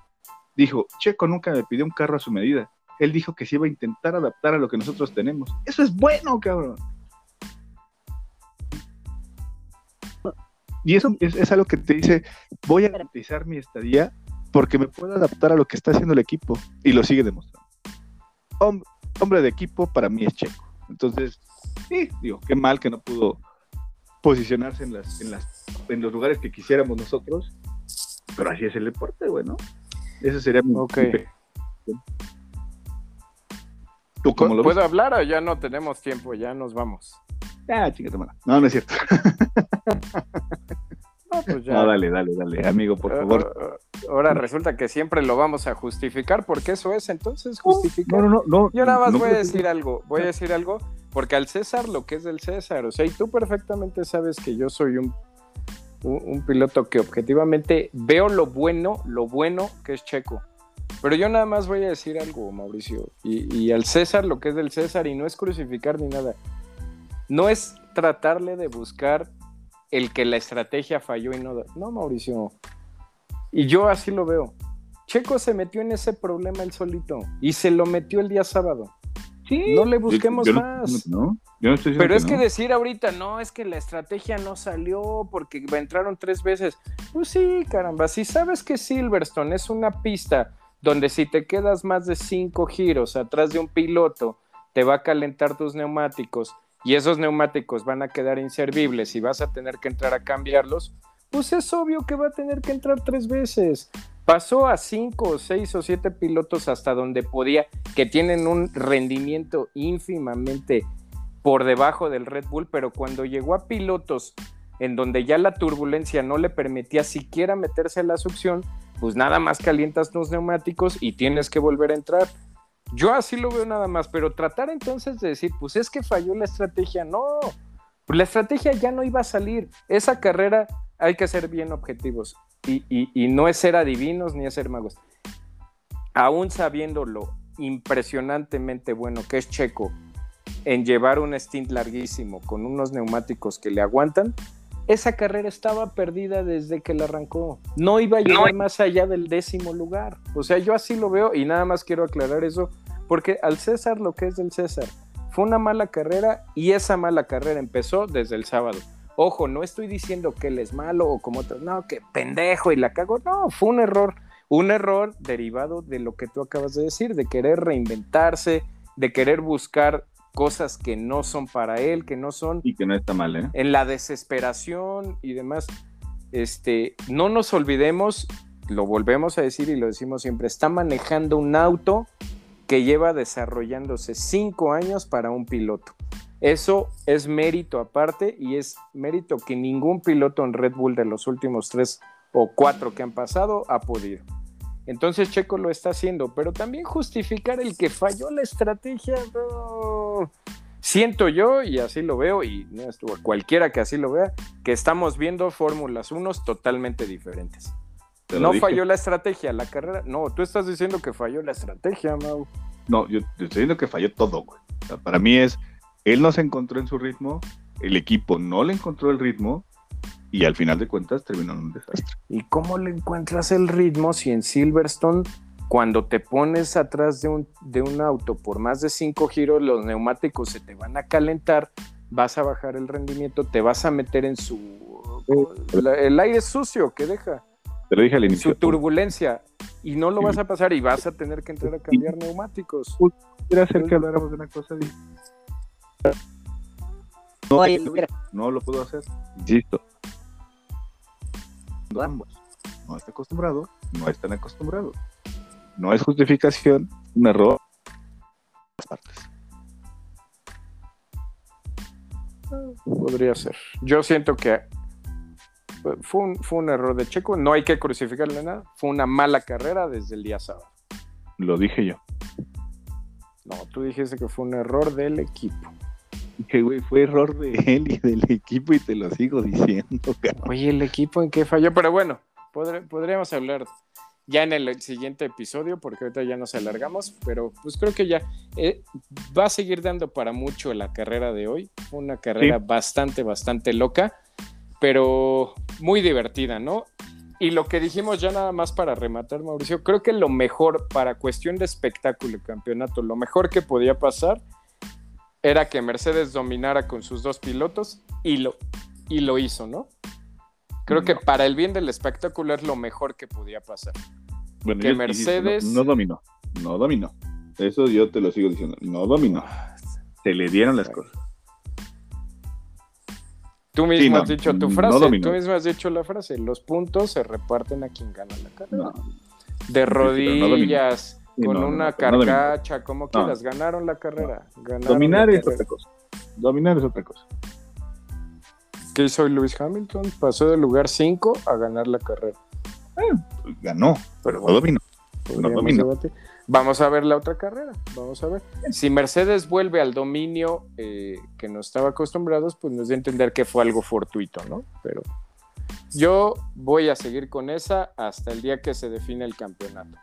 dijo, Checo nunca me pidió un carro a su medida. Él dijo que se iba a intentar adaptar a lo que nosotros tenemos. Eso es bueno, cabrón. Y eso es, algo que te dice, voy a garantizar mi estadía porque me puedo adaptar a lo que está haciendo el equipo. Y lo sigue demostrando hombre de equipo para mí es Checo. Entonces, sí, digo, qué mal que no pudo posicionarse en las, en las, en los lugares que quisiéramos nosotros, pero así es el deporte, bueno. Eso sería mi Ok. ¿Tú cómo lo ¿Puedo hablar o ya no tenemos tiempo? Ya nos vamos. Ah, chica, No, no es cierto. No, pues ya. No, dale, dale, dale, amigo, por ah, favor. Ah, ahora resulta que siempre lo vamos a justificar, porque eso es entonces justificar. No, no, no. Yo nada más voy a decir algo, voy a decir algo, porque al César lo que es del César, o sea, y tú perfectamente sabes que yo soy un, un, piloto que objetivamente veo lo bueno, lo bueno que es Checo. Pero yo nada más voy a decir algo, Mauricio, y, y al César lo que es del César, y no es crucificar ni nada. No es tratarle de buscar el que la estrategia falló y no. No, Mauricio. Y yo así lo veo. Checo se metió en ese problema él solito y se lo metió el día sábado. Sí, no le busquemos más. Pero es que decir ahorita, no, es que la estrategia no salió porque entraron tres veces. Pues sí, caramba, si sabes que Silverstone es una pista donde si te quedas más de cinco giros atrás de un piloto, te va a calentar tus neumáticos y esos neumáticos van a quedar inservibles y vas a tener que entrar a cambiarlos, pues es obvio que va a tener que entrar tres veces. Pasó a cinco o seis o siete pilotos hasta donde podía, que tienen un rendimiento ínfimamente por debajo del Red Bull, pero cuando llegó a pilotos en donde ya la turbulencia no le permitía siquiera meterse a la succión, pues nada más calientas tus neumáticos y tienes que volver a entrar. Yo así lo veo nada más, pero tratar entonces de decir, pues es que falló la estrategia, no, pues la estrategia ya no iba a salir. Esa carrera hay que ser bien objetivos y, no es ser adivinos ni es ser magos. Aún sabiendo lo impresionantemente bueno que es Checo en llevar un stint larguísimo con unos neumáticos que le aguantan, esa carrera estaba perdida desde que la arrancó. No iba a llegar más allá del décimo lugar. O sea, yo así lo veo y nada más quiero aclarar eso, porque al César lo que es del César fue una mala carrera y esa mala carrera empezó desde el sábado. Ojo, no estoy diciendo que él es malo o como otros, no, que pendejo y la cago. No, fue un error. Un error derivado de lo que tú acabas de decir, de querer reinventarse, de querer buscar cosas que no son para él, que no son... Y que no está mal, ¿eh? En la desesperación y demás. Este, no nos olvidemos, lo volvemos a decir y lo decimos siempre, está manejando un auto que lleva desarrollándose cinco años para un piloto. Eso es mérito aparte y es mérito que ningún piloto en Red Bull de los últimos tres o cuatro que han pasado ha podido. Entonces Checo lo está haciendo, pero también justificar el que falló la estrategia, siento yo, y así lo veo, y no estuvo cualquiera que así lo vea, que estamos viendo Fórmulas 1 totalmente diferentes. No falló la estrategia, la carrera. No, tú estás diciendo que falló la estrategia, Mau. No, yo, estoy diciendo que falló todo, güey. para mí es, él no se encontró en su ritmo, el equipo no le encontró el ritmo, y al final de cuentas terminó en un desastre. ¿Y cómo le encuentras el ritmo si en Silverstone, cuando te pones atrás de un, de un auto por más de cinco giros, los neumáticos se te van a calentar, vas a bajar el rendimiento, te vas a meter en su... el aire sucio que deja. Pero dije al inicio. Su turbulencia. Y no lo vas a pasar y vas a tener que entrar a cambiar neumáticos. Quiero hacer que habláramos de una cosa. No, no lo puedo hacer. Insisto ambos. No está acostumbrado, no están acostumbrados. No es justificación, un error. Las partes. Podría ser. Yo siento que fue un, fue un error de Checo, no hay que crucificarle nada. Fue una mala carrera desde el día sábado. Lo dije yo. No, tú dijiste que fue un error del equipo que, güey, fue error de él y del equipo y te lo sigo diciendo, Oye, ¿el equipo en qué falló? Pero bueno, podríamos hablar ya en el siguiente episodio, porque ahorita ya nos alargamos, pero pues creo que ya eh, va a seguir dando para mucho la carrera de hoy. Una carrera bastante, bastante loca, pero muy divertida, ¿no? Y lo que dijimos ya nada más para rematar, Mauricio, creo que lo mejor para cuestión de espectáculo y campeonato, lo mejor que podía pasar era que Mercedes dominara con sus dos pilotos y lo, y lo hizo, ¿no? Creo que para el bien del espectáculo es lo mejor que podía pasar. Bueno, que Mercedes. no, dominó, no dominó. Eso yo te lo sigo diciendo, no dominó. Se le dieron las cosas. Tú mismo has dicho tu frase, tú mismo has dicho la frase, los puntos se reparten a quien gana la carrera. de rodillas, con una carcacha, como quieras, ganaron la carrera. Dominar es otra cosa. Dominar es otra cosa. ¿Qué hizo Lewis Hamilton? Pasó del lugar 5 a ganar la carrera. Eh, pues ganó, pero no dominó. No dominó. Vamos a ver la otra carrera, vamos a ver. Si Mercedes vuelve al dominio eh, que no estaba acostumbrados, pues nos da a entender que fue algo fortuito, ¿no? Pero yo voy a seguir con esa hasta el día que se define el campeonato.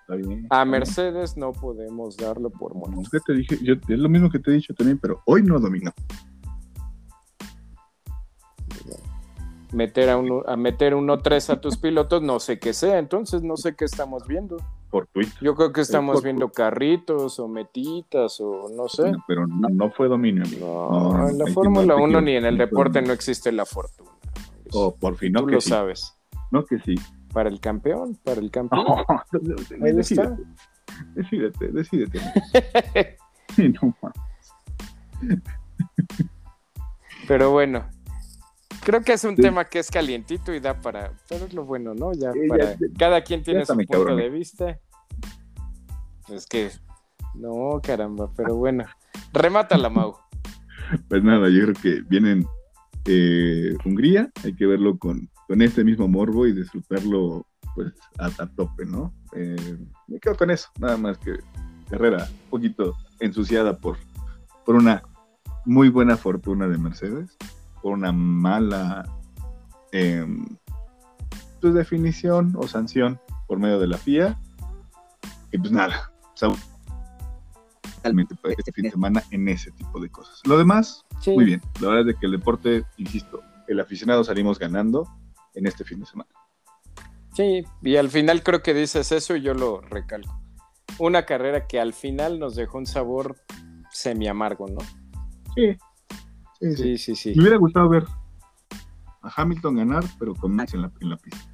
a Mercedes no podemos darlo por muerto. te dije, es lo mismo que te he dicho también, pero hoy no dominó. Meter a, uno, a meter uno tres a tus pilotos, no sé qué sea, entonces no sé qué estamos viendo. Fortuito. Yo creo que estamos viendo carritos o metitas o no sé. pero no, fue dominio. No, en la Fórmula 1 ni en el deporte no existe la fortuna. O por fin, no Tú que lo sabes. No que sí. Para el campeón, para el campeón. decídete, decídete, decídete. no, Pero bueno, creo que es un tema que es calientito y da para. Pero es lo bueno, ¿no? Ya, para. cada quien tiene su punto de vista. Es que. No, caramba, pero bueno. Remátala, Mau. Pues nada, yo creo que vienen eh, Hungría, hay que verlo con, con, este mismo morbo y disfrutarlo pues a, tope, ¿no? Eh, me quedo con eso, nada más que carrera un poquito ensuciada por, por una muy buena fortuna de Mercedes, por una mala em, pues, definición o sanción por medio de la FIA, y pues nada, totalmente para este fin de semana en ese tipo de cosas. Lo demás, muy bien. La verdad es que el deporte, insisto, el aficionado salimos ganando en este fin de semana. Sí, y al final creo que dices eso y yo lo recalco. Una carrera que al final nos dejó un sabor semi amargo, ¿no? Sí. Sí, sí, sí. Me hubiera gustado ver a Hamilton ganar, pero con Max en la, en la pista.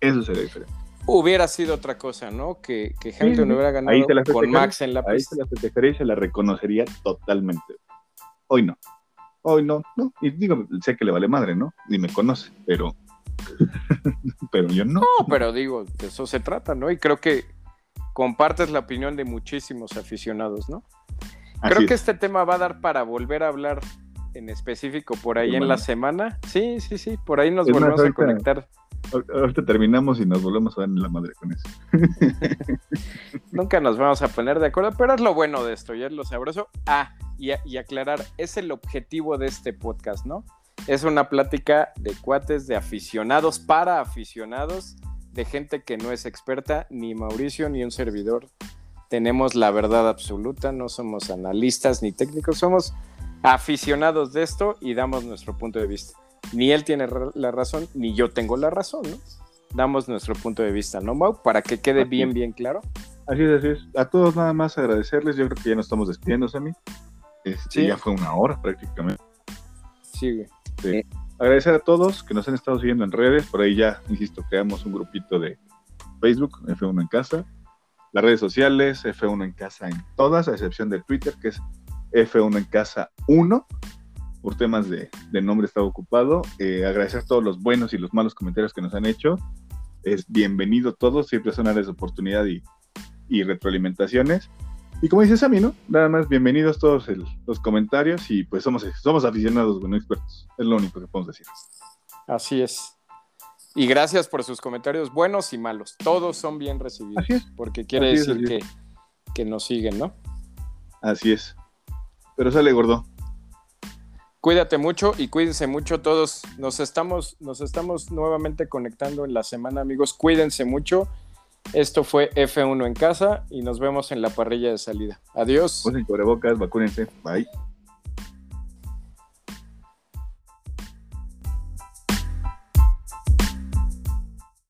Eso sería diferente hubiera sido otra cosa, ¿no? Que, que Hamilton hubiera ganado con Max en la pista. Ahí se la festejaría y se la reconocería totalmente. Hoy no. Hoy no, no. Y digo, sé que le vale madre, ¿no? Ni me conoce, pero. pero yo no. No, pero digo, de eso se trata, ¿no? Y creo que compartes la opinión de muchísimos aficionados, ¿no? Creo que este tema va a dar para volver a hablar en específico por ahí en la semana. Sí, sí, sí, por ahí nos volvemos a conectar. Ahorita terminamos y nos volvemos a ver en la madre con eso. Nunca nos vamos a poner de acuerdo, pero es lo bueno de esto y es lo sabroso. Ah, y, y aclarar, es el objetivo de este podcast, ¿no? Es una plática de cuates, de aficionados para aficionados, de gente que no es experta, ni Mauricio ni un servidor. Tenemos la verdad absoluta, no somos analistas ni técnicos, somos aficionados de esto y damos nuestro punto de vista. Ni él tiene la razón, ni yo tengo la razón, ¿no? Damos nuestro punto de vista, ¿no, Mau? Para que quede bien, bien claro. Así es, así es. A todos nada más agradecerles. Yo creo que ya nos estamos despidiendo, Sammy. Este, sí. Ya fue una hora prácticamente. Sí, güey. Agradecer a todos que nos han estado siguiendo en redes. Por ahí ya, insisto, creamos un grupito de Facebook, F1 en casa. Las redes sociales, F1 en casa en todas, a excepción de Twitter, que es F1 en casa 1 por temas de, nombre estaba ocupado. Eh, agradecer todos los buenos y los malos comentarios que nos han hecho. Es bienvenido todos, siempre son áreas de oportunidad y, retroalimentaciones. Y como dices a mí, ¿no? Nada más bienvenidos todos los comentarios y pues somos, somos aficionados, bueno, expertos. Es lo único que podemos decir. Así es. Y gracias por sus comentarios buenos y malos. Todos son bien recibidos. Así es. Porque quiere decir que, que nos siguen, ¿no? Así es. Pero sale gordo. Cuídate mucho y cuídense mucho todos. Nos estamos, nos estamos nuevamente conectando en la semana, amigos. Cuídense mucho. Esto fue F1 en casa y nos vemos en la parrilla de salida. Adiós. Ponen cubrebocas, vacúnense. Bye.